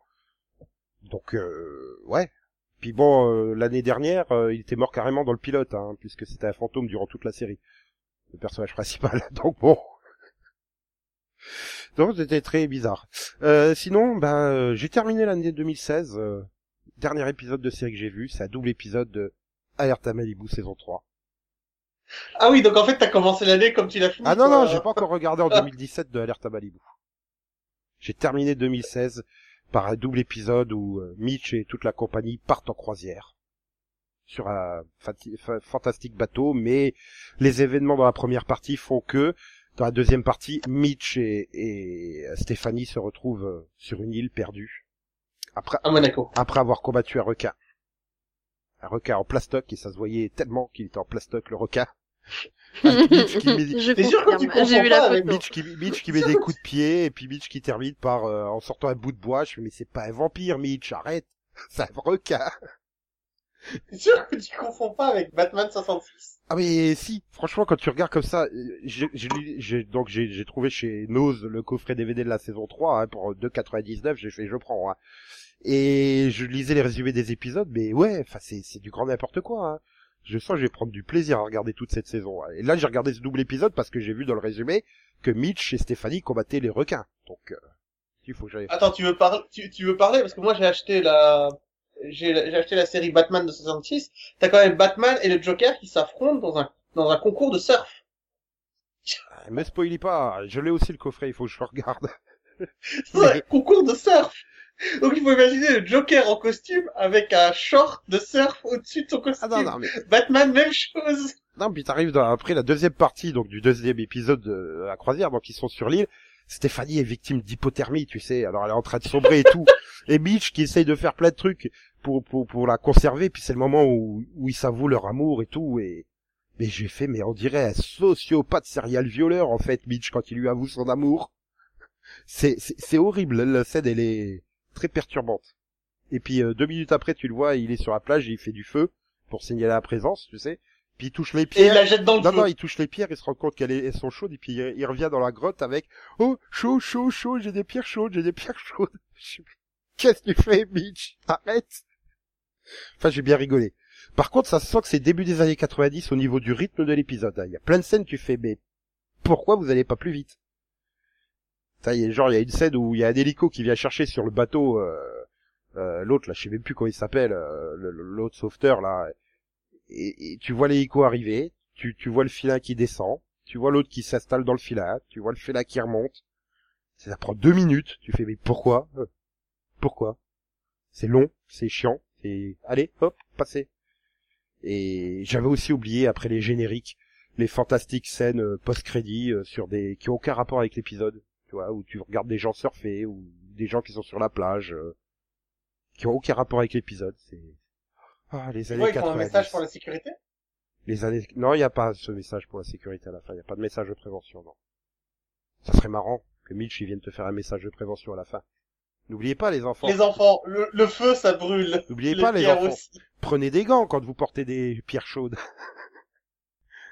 Donc euh, ouais. Puis bon euh, l'année dernière euh, il était mort carrément dans le pilote hein, puisque c'était un fantôme durant toute la série. Le personnage principal. Donc bon. Donc c'était très bizarre. Euh, sinon, ben euh, j'ai terminé l'année 2016. euh, dernier épisode de série que j'ai vu, c'est un double épisode de Alerta Malibu saison 3.
Ah oui, donc en fait, t'as commencé l'année comme tu l'as fini.
Ah non, non, j'ai pas encore regardé en 2017 de Alerta Malibu. J'ai terminé 2016 par un double épisode où euh, Mitch et toute la compagnie partent en croisière sur un fantastique bateau, mais les événements dans la première partie font que dans la deuxième partie, Mitch et, et Stéphanie se retrouvent euh, sur une île perdue après,
À Monaco.
après avoir combattu un requin. Un requin en plastoc, et ça se voyait tellement qu'il était en plastoc, le requin. Mitch qui met-
sûr que tu
vu
pas
la.
Mitch qui, Mitch qui met des coups de pied, et puis Mitch qui termine par, euh, en sortant un bout de bois, je fais, mais c'est pas un vampire, Mitch, arrête! C'est un requin!
T'es sûr que tu confonds pas avec Batman 66
Ah mais si, franchement quand tu regardes comme ça, euh, j'ai j'ai lu- j'ai- donc j'ai j'ai trouvé chez Nose le coffret DVD de la saison 3 hein, pour 2,99, j'ai fait je prends. Hein. Et je lisais les résumés des épisodes, mais ouais, enfin c'est c'est du grand n'importe quoi. Hein. Je sens que je vais prendre du plaisir à regarder toute cette saison. Et là j'ai regardé ce double épisode parce que j'ai vu dans le résumé que Mitch et Stéphanie combattaient les requins. Donc euh, il faut que j'aille.
Attends, tu veux parler tu, tu veux parler? Parce que moi j'ai acheté la j'ai j'ai acheté la série Batman de 66. T'as quand même Batman et le Joker qui s'affrontent dans un dans un concours de surf.
Ah, Me spoilie pas, je l'ai aussi le coffret, il faut que je le regarde.
Ouais, concours de surf. Donc il faut imaginer le Joker en costume avec un short de surf au-dessus de son costume.
Ah non non mais
Batman même chose.
Non, puis t'arrives dans, après la deuxième partie, donc du deuxième épisode de la croisière, donc ils sont sur l'île. Stéphanie est victime d'hypothermie, tu sais, alors elle est en train de sombrer et tout. Et Mitch qui essaye de faire plein de trucs pour, pour, pour la conserver, puis c'est le moment où, où ils s'avouent leur amour et tout, et, mais j'ai fait, mais on dirait un sociopathe serial violeur, en fait, Mitch, quand il lui avoue son amour. C'est, c'est, c'est horrible, la scène, elle est très perturbante. Et puis, euh, deux minutes après, tu le vois, il est sur la plage et il fait du feu pour signaler la présence, tu sais. Puis il touche les
Et il
pierres.
la jette dans le
Non,
feu.
non, il touche les pierres, il se rend compte qu'elles sont chaudes, et puis il, il revient dans la grotte avec « Oh, chaud, chaud, chaud, j'ai des pierres chaudes, j'ai des pierres chaudes. » Qu'est-ce que tu fais, Mitch? Arrête Enfin, j'ai bien rigolé. Par contre, ça se sent que c'est début des années 90 au niveau du rythme de l'épisode. hein. Il y a plein de scènes, tu fais, mais pourquoi vous allez pas plus vite? Ça y est, genre, il y a une scène où il y a un hélico qui vient chercher sur le bateau euh, euh, l'autre, là, je sais même plus comment il s'appelle, euh, l'autre sauveteur, là. Et, et tu vois l'hélico arriver, tu, tu vois le filin qui descend, tu vois l'autre qui s'installe dans le filin, tu vois le filin qui remonte. Ça prend deux minutes, tu fais, mais pourquoi? Euh, Pourquoi? C'est long, c'est chiant, c'est... Allez, hop, passez. Et j'avais aussi oublié, après les génériques, les fantastiques scènes post-crédit sur des qui ont aucun rapport avec l'épisode, tu vois, où tu regardes des gens surfer ou des gens qui sont sur la plage, euh, qui ont aucun rapport avec l'épisode. C'est ah les années
Ouais, ils font un
90.
message pour la sécurité?
Les années non, il n'y a pas ce message pour la sécurité à la fin. Il n'y a pas de message de prévention, non. Ça serait marrant que Mitch il vienne te faire un message de prévention à la fin. N'oubliez pas les enfants.
Les enfants, le, le feu, ça brûle.
N'oubliez pas les enfants.
aussi.
prenez des gants quand vous portez des pierres chaudes.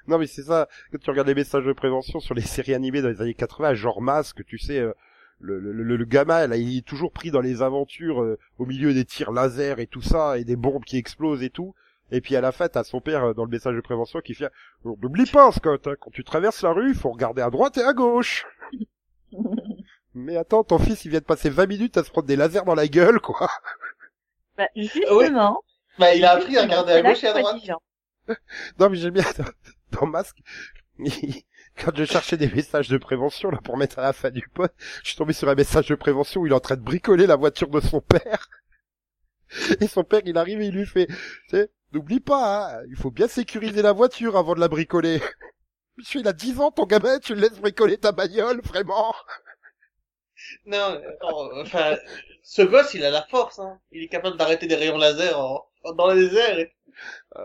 non mais c'est ça, quand tu regardes les messages de prévention sur les séries animées dans les années 80, genre Masque, tu sais, euh, le, le, le, le gamin, là, il est toujours pris dans les aventures euh, au milieu des tirs laser et tout ça, et des bombes qui explosent et tout. Et puis à la fin, t'as son père euh, dans le message de prévention qui fait oh, N'oublie pas, Scott, hein, quand tu traverses la rue, faut regarder à droite et à gauche. Mais attends, ton fils, il vient de passer 20 minutes à se prendre des lasers dans la gueule, quoi.
Bah, justement.
Bah, il a appris à regarder à gauche et à droite.
vigilant.
Non, mais j'aime bien dans, Masque. Quand je cherchais des messages de prévention là pour mettre à la fin du pod, je suis tombé sur un message de prévention où il est en train de bricoler la voiture de son père. Et son père, il arrive et il lui fait, tu n'oublie pas, hein, il faut bien sécuriser la voiture avant de la bricoler. Monsieur, il a 10 ans, ton gamin, tu le laisses bricoler ta bagnole, vraiment.
Non, enfin, ce gosse, il a la force, hein. Il est capable d'arrêter des rayons laser en, dans airs. Et...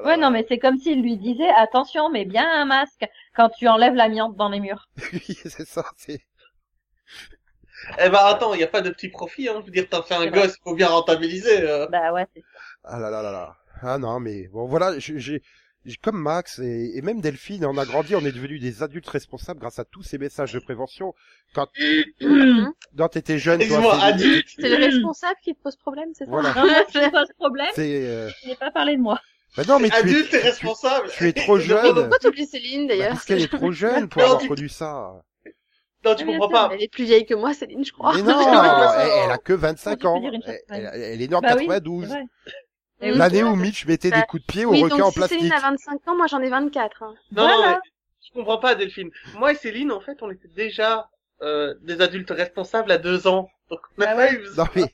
Ouais, non, mais c'est comme s'il lui disait, attention, mets bien un masque quand tu enlèves l'amiante dans les murs.
Oui, c'est ça, c'est...
Eh ben, attends, il n'y a pas de petit profit, hein. Je veux dire, t'as fait un gosse, faut bien rentabiliser. euh.
Bah ouais, c'est
Ah là là là là. Ah non, mais bon, voilà, j'ai, j'ai- j'ai- comme Max et, et même Delphine, on a grandi, on est devenus des adultes responsables grâce à tous ces messages de prévention. Quand, quand t'étais jeune, toi,
adulte.
C'est le responsable qui te pose problème, c'est ça?
Voilà.
Non, pose problème,
c'est, euh,
je n'ai pas parlé de moi.
Bah non, mais tu es,
Adulte et
tu-
responsable.
tu es trop
Je
jeune.
comprends-
Pourquoi t'oublies Céline
bah,
d'ailleurs
parce qu'elle est trop jeune pour
Non,
avoir
tu-
connu ça.
Non, tu
Ah,
comprends pas.
Elle est plus vieille que moi, Céline, je crois.
Mais non, elle, elle a que 25
Comment
ans. Elle,
pareille
elle- elle est née en
Bah oui,
92.
c'est vrai.
Mm.
L'année où Mitch mettait
Bah,
des coups de pied au
Oui,
requin
donc
en
si
plastique.
Céline a 25 ans, moi j'en ai 24. hein.
Non, non,
Voilà.
mais tu comprends pas, Delphine. Moi et Céline, en fait, on était déjà euh, des adultes responsables à deux ans. Donc, on a
Ah
pas
ouais.
eu
Non mais,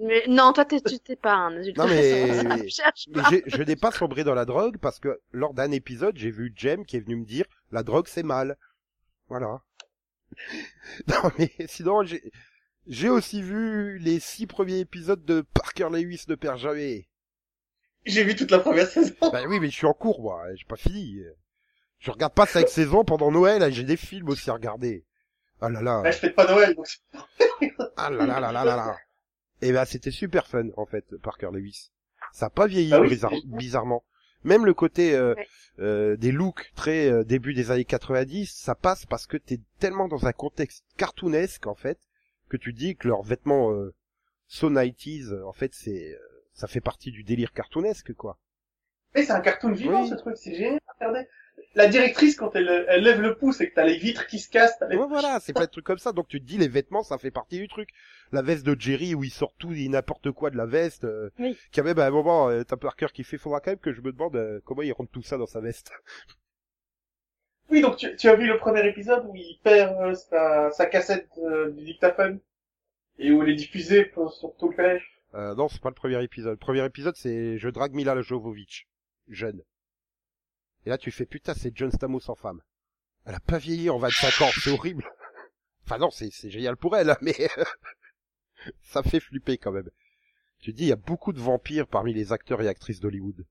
Mais non, toi t'es, tu t'es pas un adulte.
Non, mais-
pas.
je n'ai pas sombré dans la drogue parce que lors d'un épisode, j'ai vu Jem qui est venu me dire la drogue c'est mal. Voilà. Non mais sinon j'ai j'ai aussi vu les six premiers épisodes de Parker Lewis de Père Jamais.
J'ai vu toute la première saison.
Bah oui mais je suis en cours moi, j'ai pas fini. Je regarde pas cinq saisons pendant Noël, et j'ai des films aussi à regarder. Ah là là.
Bah, je fête pas Noël, donc
Ah là là là là là là. Et ben c'était super fun en fait Parker Lewis. Ça a pas vieilli
Ah oui,
bizarre-
c'est-
bizarrement. Même le côté euh,
Ouais.
euh, des looks très euh, début des années 90, ça passe parce que t'es tellement dans un contexte cartoonesque en fait que tu dis que leurs vêtements euh, so 90s en fait c'est euh, ça fait partie du délire cartoonesque quoi.
Mais c'est un cartoon vivant,
Oui.
ce truc, c'est génial. Regardez. La directrice, quand elle, elle lève le pouce et que t'as les vitres qui se cassent, t'as les...
Ouais, voilà, c'est pas de trucs comme ça. Donc tu te dis les vêtements, ça fait partie du truc. La veste de Jerry où il sort tout et n'importe quoi de la veste. Euh,
Oui.
Qui avait bah, à un moment, euh, t'as Parker qui fait, faudra quand même que je me demande euh, comment il rentre tout ça dans sa veste.
Oui, donc tu, tu as vu le premier épisode où il perd euh, sa, sa cassette euh, du dictaphone et où elle est diffusée pour- sur tout le collège?
Euh, non, c'est pas le premier épisode. Le premier épisode, c'est je drague Mila Jovovich, jeune. Et là, tu fais putain, c'est John Stamos en femme. Elle a pas vieilli en 25 ans, c'est horrible. Enfin non, c'est génial pour elle, hein, mais ça fait flipper quand même. Tu dis, il y a beaucoup de vampires parmi les acteurs et actrices d'Hollywood.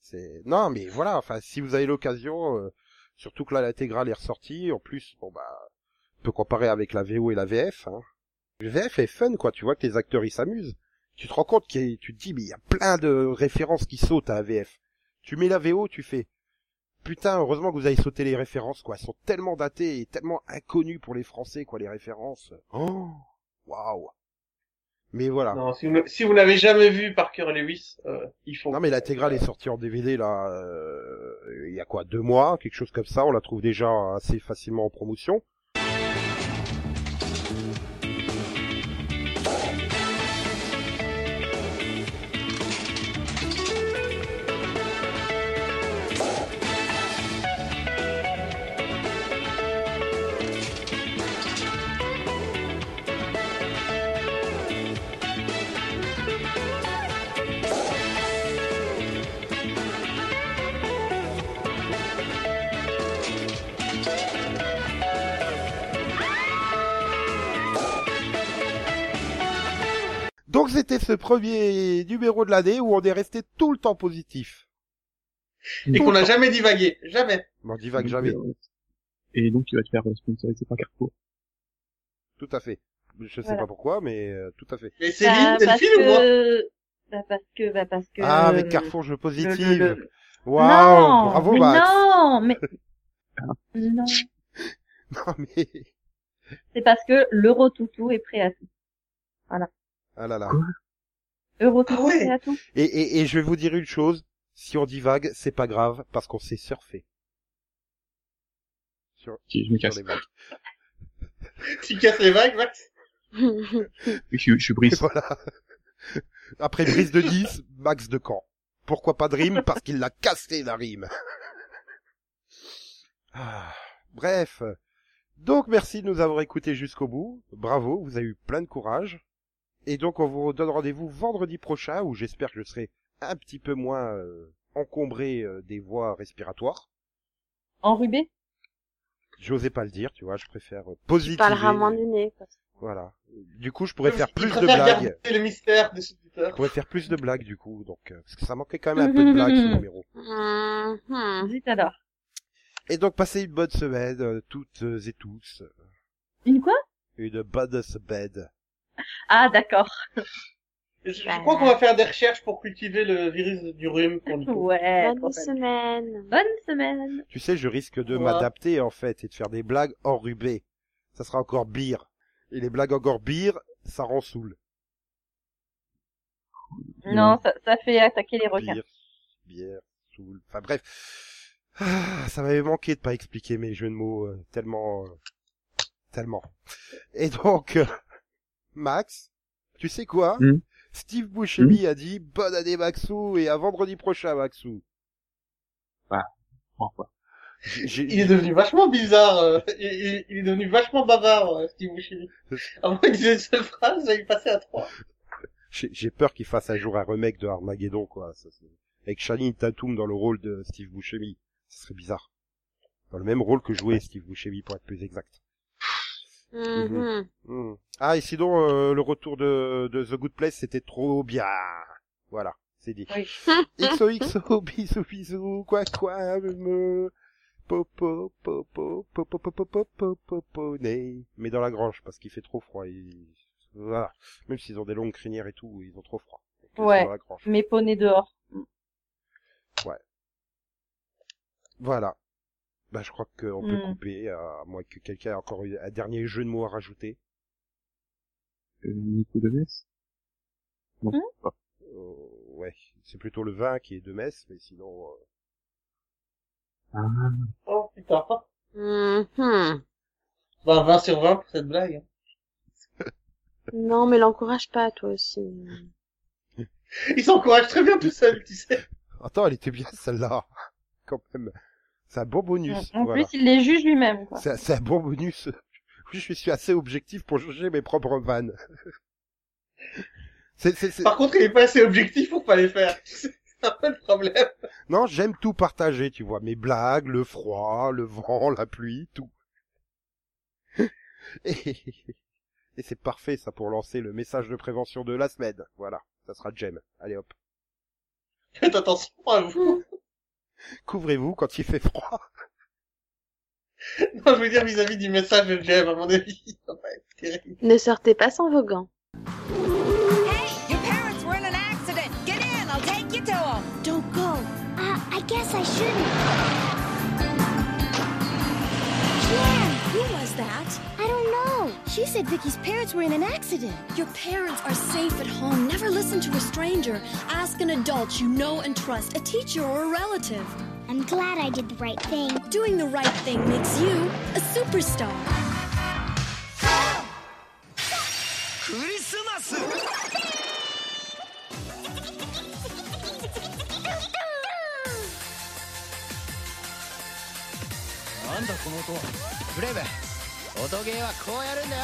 C'est non, mais voilà. Enfin, si vous avez l'occasion, euh, surtout que là l'intégrale est ressortie, en plus, bon bah, on peut comparer avec la VO et la VF. Hein. Le VF est fun, quoi. Tu vois que les acteurs ils s'amusent. Tu te rends compte qu'il tu te dis, mais il y a plein de références qui sautent à la VF. Tu mets la VO, tu fais, putain, heureusement que vous avez sauté les références, quoi. Elles sont tellement datées et tellement inconnues pour les Français, quoi, les références. Oh, waouh. Mais voilà.
Non, si vous, ne- si vous n'avez jamais vu Parker Lewis, euh, il faut.
Non mais l'intégrale est sortie en DVD là, euh, il y a quoi, deux mois, quelque chose comme ça. On la trouve déjà assez facilement en promotion. Premier numéro de l'année où on est resté tout le temps positif.
Et qu'on n'a jamais divagué. Jamais.
On divague jamais.
euh, Et donc, tu vas te faire sponsoriser par Carrefour.
Tout à fait. Je sais
Voilà.
pas pourquoi, mais euh, tout à fait.
Mais
Bah,
Céline,
parce
Delphine ou moi.
Bah, parce que, bah, parce que...
Ah, avec
euh,
Carrefour
le-
positive.
le- le-
Waouh, bravo
mais
Max.
Non, mais...
Ah.
Non,
Non mais,
c'est parce que l'euro toutou est prêt à tout.
ah là là.
Ah ouais.
à tout.
Et, et, et je vais vous dire une chose, si on divague, c'est pas grave, parce qu'on sait surfer. Sur,
Ok, je me
sur
casse.
les vagues.
Tu casses les vagues, Max?
Oui, je, suis- je brise.
voilà. Après brise de 10, max de camp. Pourquoi pas de rime Parce qu'il l'a cassé la rime. Ah, Bref. Donc merci de nous avoir écoutés jusqu'au bout. Bravo, vous avez eu plein de courage. Et donc on vous donne rendez-vous vendredi prochain où j'espère que je serai un petit peu moins euh, encombré euh, des voies respiratoires.
Enrubé
J'osais pas le dire, tu vois, je préfère euh,
Tu
positiver.
parleras moins du nez, quoi.
Voilà. Du coup, je pourrais faire plus de blagues.
le mystère des
Je pourrais faire plus de blagues du coup, donc euh, parce que ça manquait quand même un peu de blagues ce numéro.
Mhm.
Zut alors.
Et donc passez une bonne semaine euh, toutes et tous,
Une quoi?
Une bonne semaine.
Ah, d'accord.
Je, je
Bah.
crois qu'on va faire des recherches pour cultiver le virus du rhume pour Nico.
Ouais. trop
Bonne semaine.
Bonne semaine.
Tu sais, je risque de
Ouais.
m'adapter en fait et de faire des blagues enrubées. Ça sera encore pire. Et les blagues encore pire, ça rend saoul.
Non, ça, ça fait attaquer les requins.
Bière, saoul. Enfin bref. Ah, ça m'avait manqué de pas expliquer mes jeux de mots euh, tellement, euh, tellement. Et donc, euh, Max, tu sais quoi?
Hmm.
Steve Buscemi a dit bonne année Maxou et à vendredi prochain Maxou. J'ai-
Il est devenu vachement bizarre. euh, il, est devenu vachement bavard, euh, Steve Buscemi. Avant, il disait une seule phrase, il passait à trois.
J'ai j'ai peur qu'il fasse un jour un remake de Armageddon, quoi. Ça, avec Channing Tatum dans le rôle de Steve Buscemi. Ce serait bizarre. Dans le même rôle que jouait Steve Buscemi, pour être plus exact.
Mhm.
Hmm. Ah, et sinon, euh, le retour de, de The Good Place, c'était trop bien. Voilà, c'est dit.
Oui.
XOXO, bisous, bisous, quoi, quoi, me, popo, popo, popo, popo, popo, popo. Mais dans la grange, parce qu'il fait trop froid. et- Voilà. Même s'ils ont des longues crinières et tout, ils ont trop froid. Donc,
Ouais.
dans la grange.
Mes poneys dehors.
Voilà. Bah, je crois qu'on peut
Hmm.
couper, à moins que quelqu'un ait encore eu un dernier jeu de mots à rajouter.
Euh, Nico de Metz? Non,
Hmm
pas.
Euh, ouais, c'est plutôt le vin qui est de Metz, mais sinon... euh,
Ah,
Oh, putain.
Mhm.
Bah, 20 sur 20 pour cette blague. hein.
Non, mais l'encourage pas, toi aussi.
Il s'encourage très bien tout seul, tu sais.
Attends, elle était bien celle-là, quand même. C'est un bon bonus.
En
voilà.
plus, il les juge lui-même, quoi.
C'est c'est un bon bonus. Oui, je suis assez objectif pour juger mes propres vannes. C'est, c'est, c'est-
Par contre, il est pas assez objectif pour pas les faire. C'est un peu le problème.
Non, j'aime tout partager, tu vois. Mes blagues, le froid, le vent, la pluie, tout. Et, et c'est parfait, ça, pour lancer le message de prévention de la semaine. Voilà. Ça sera Jem. Allez hop.
Faites attention à vous.
Couvrez-vous quand il fait froid.
non, je veux dire vis-à-vis -vis du message de Jeff, à mon avis, ça va être terrible.
Ne sortez pas sans vos.
Hey, your parents were in an accident. Get in, I'll take you to them.
Don't go. Uh, I guess I shouldn't. Jan, who was that?
I don't know. She said Vicky's parents were in an accident.
Your parents are safe at home. Never listen to a stranger. Ask an adult you know and trust, a teacher or a relative.
I'm glad I did the right thing.
Doing the right thing makes you a superstar.
ク音ゲーはこうやるんだよ。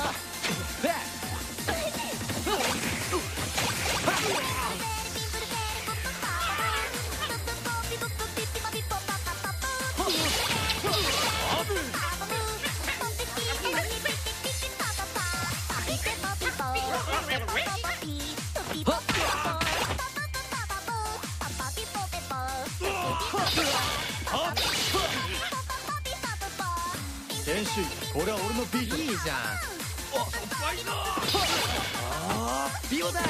俺は俺のビートいいじゃん。あっファイナああビオだ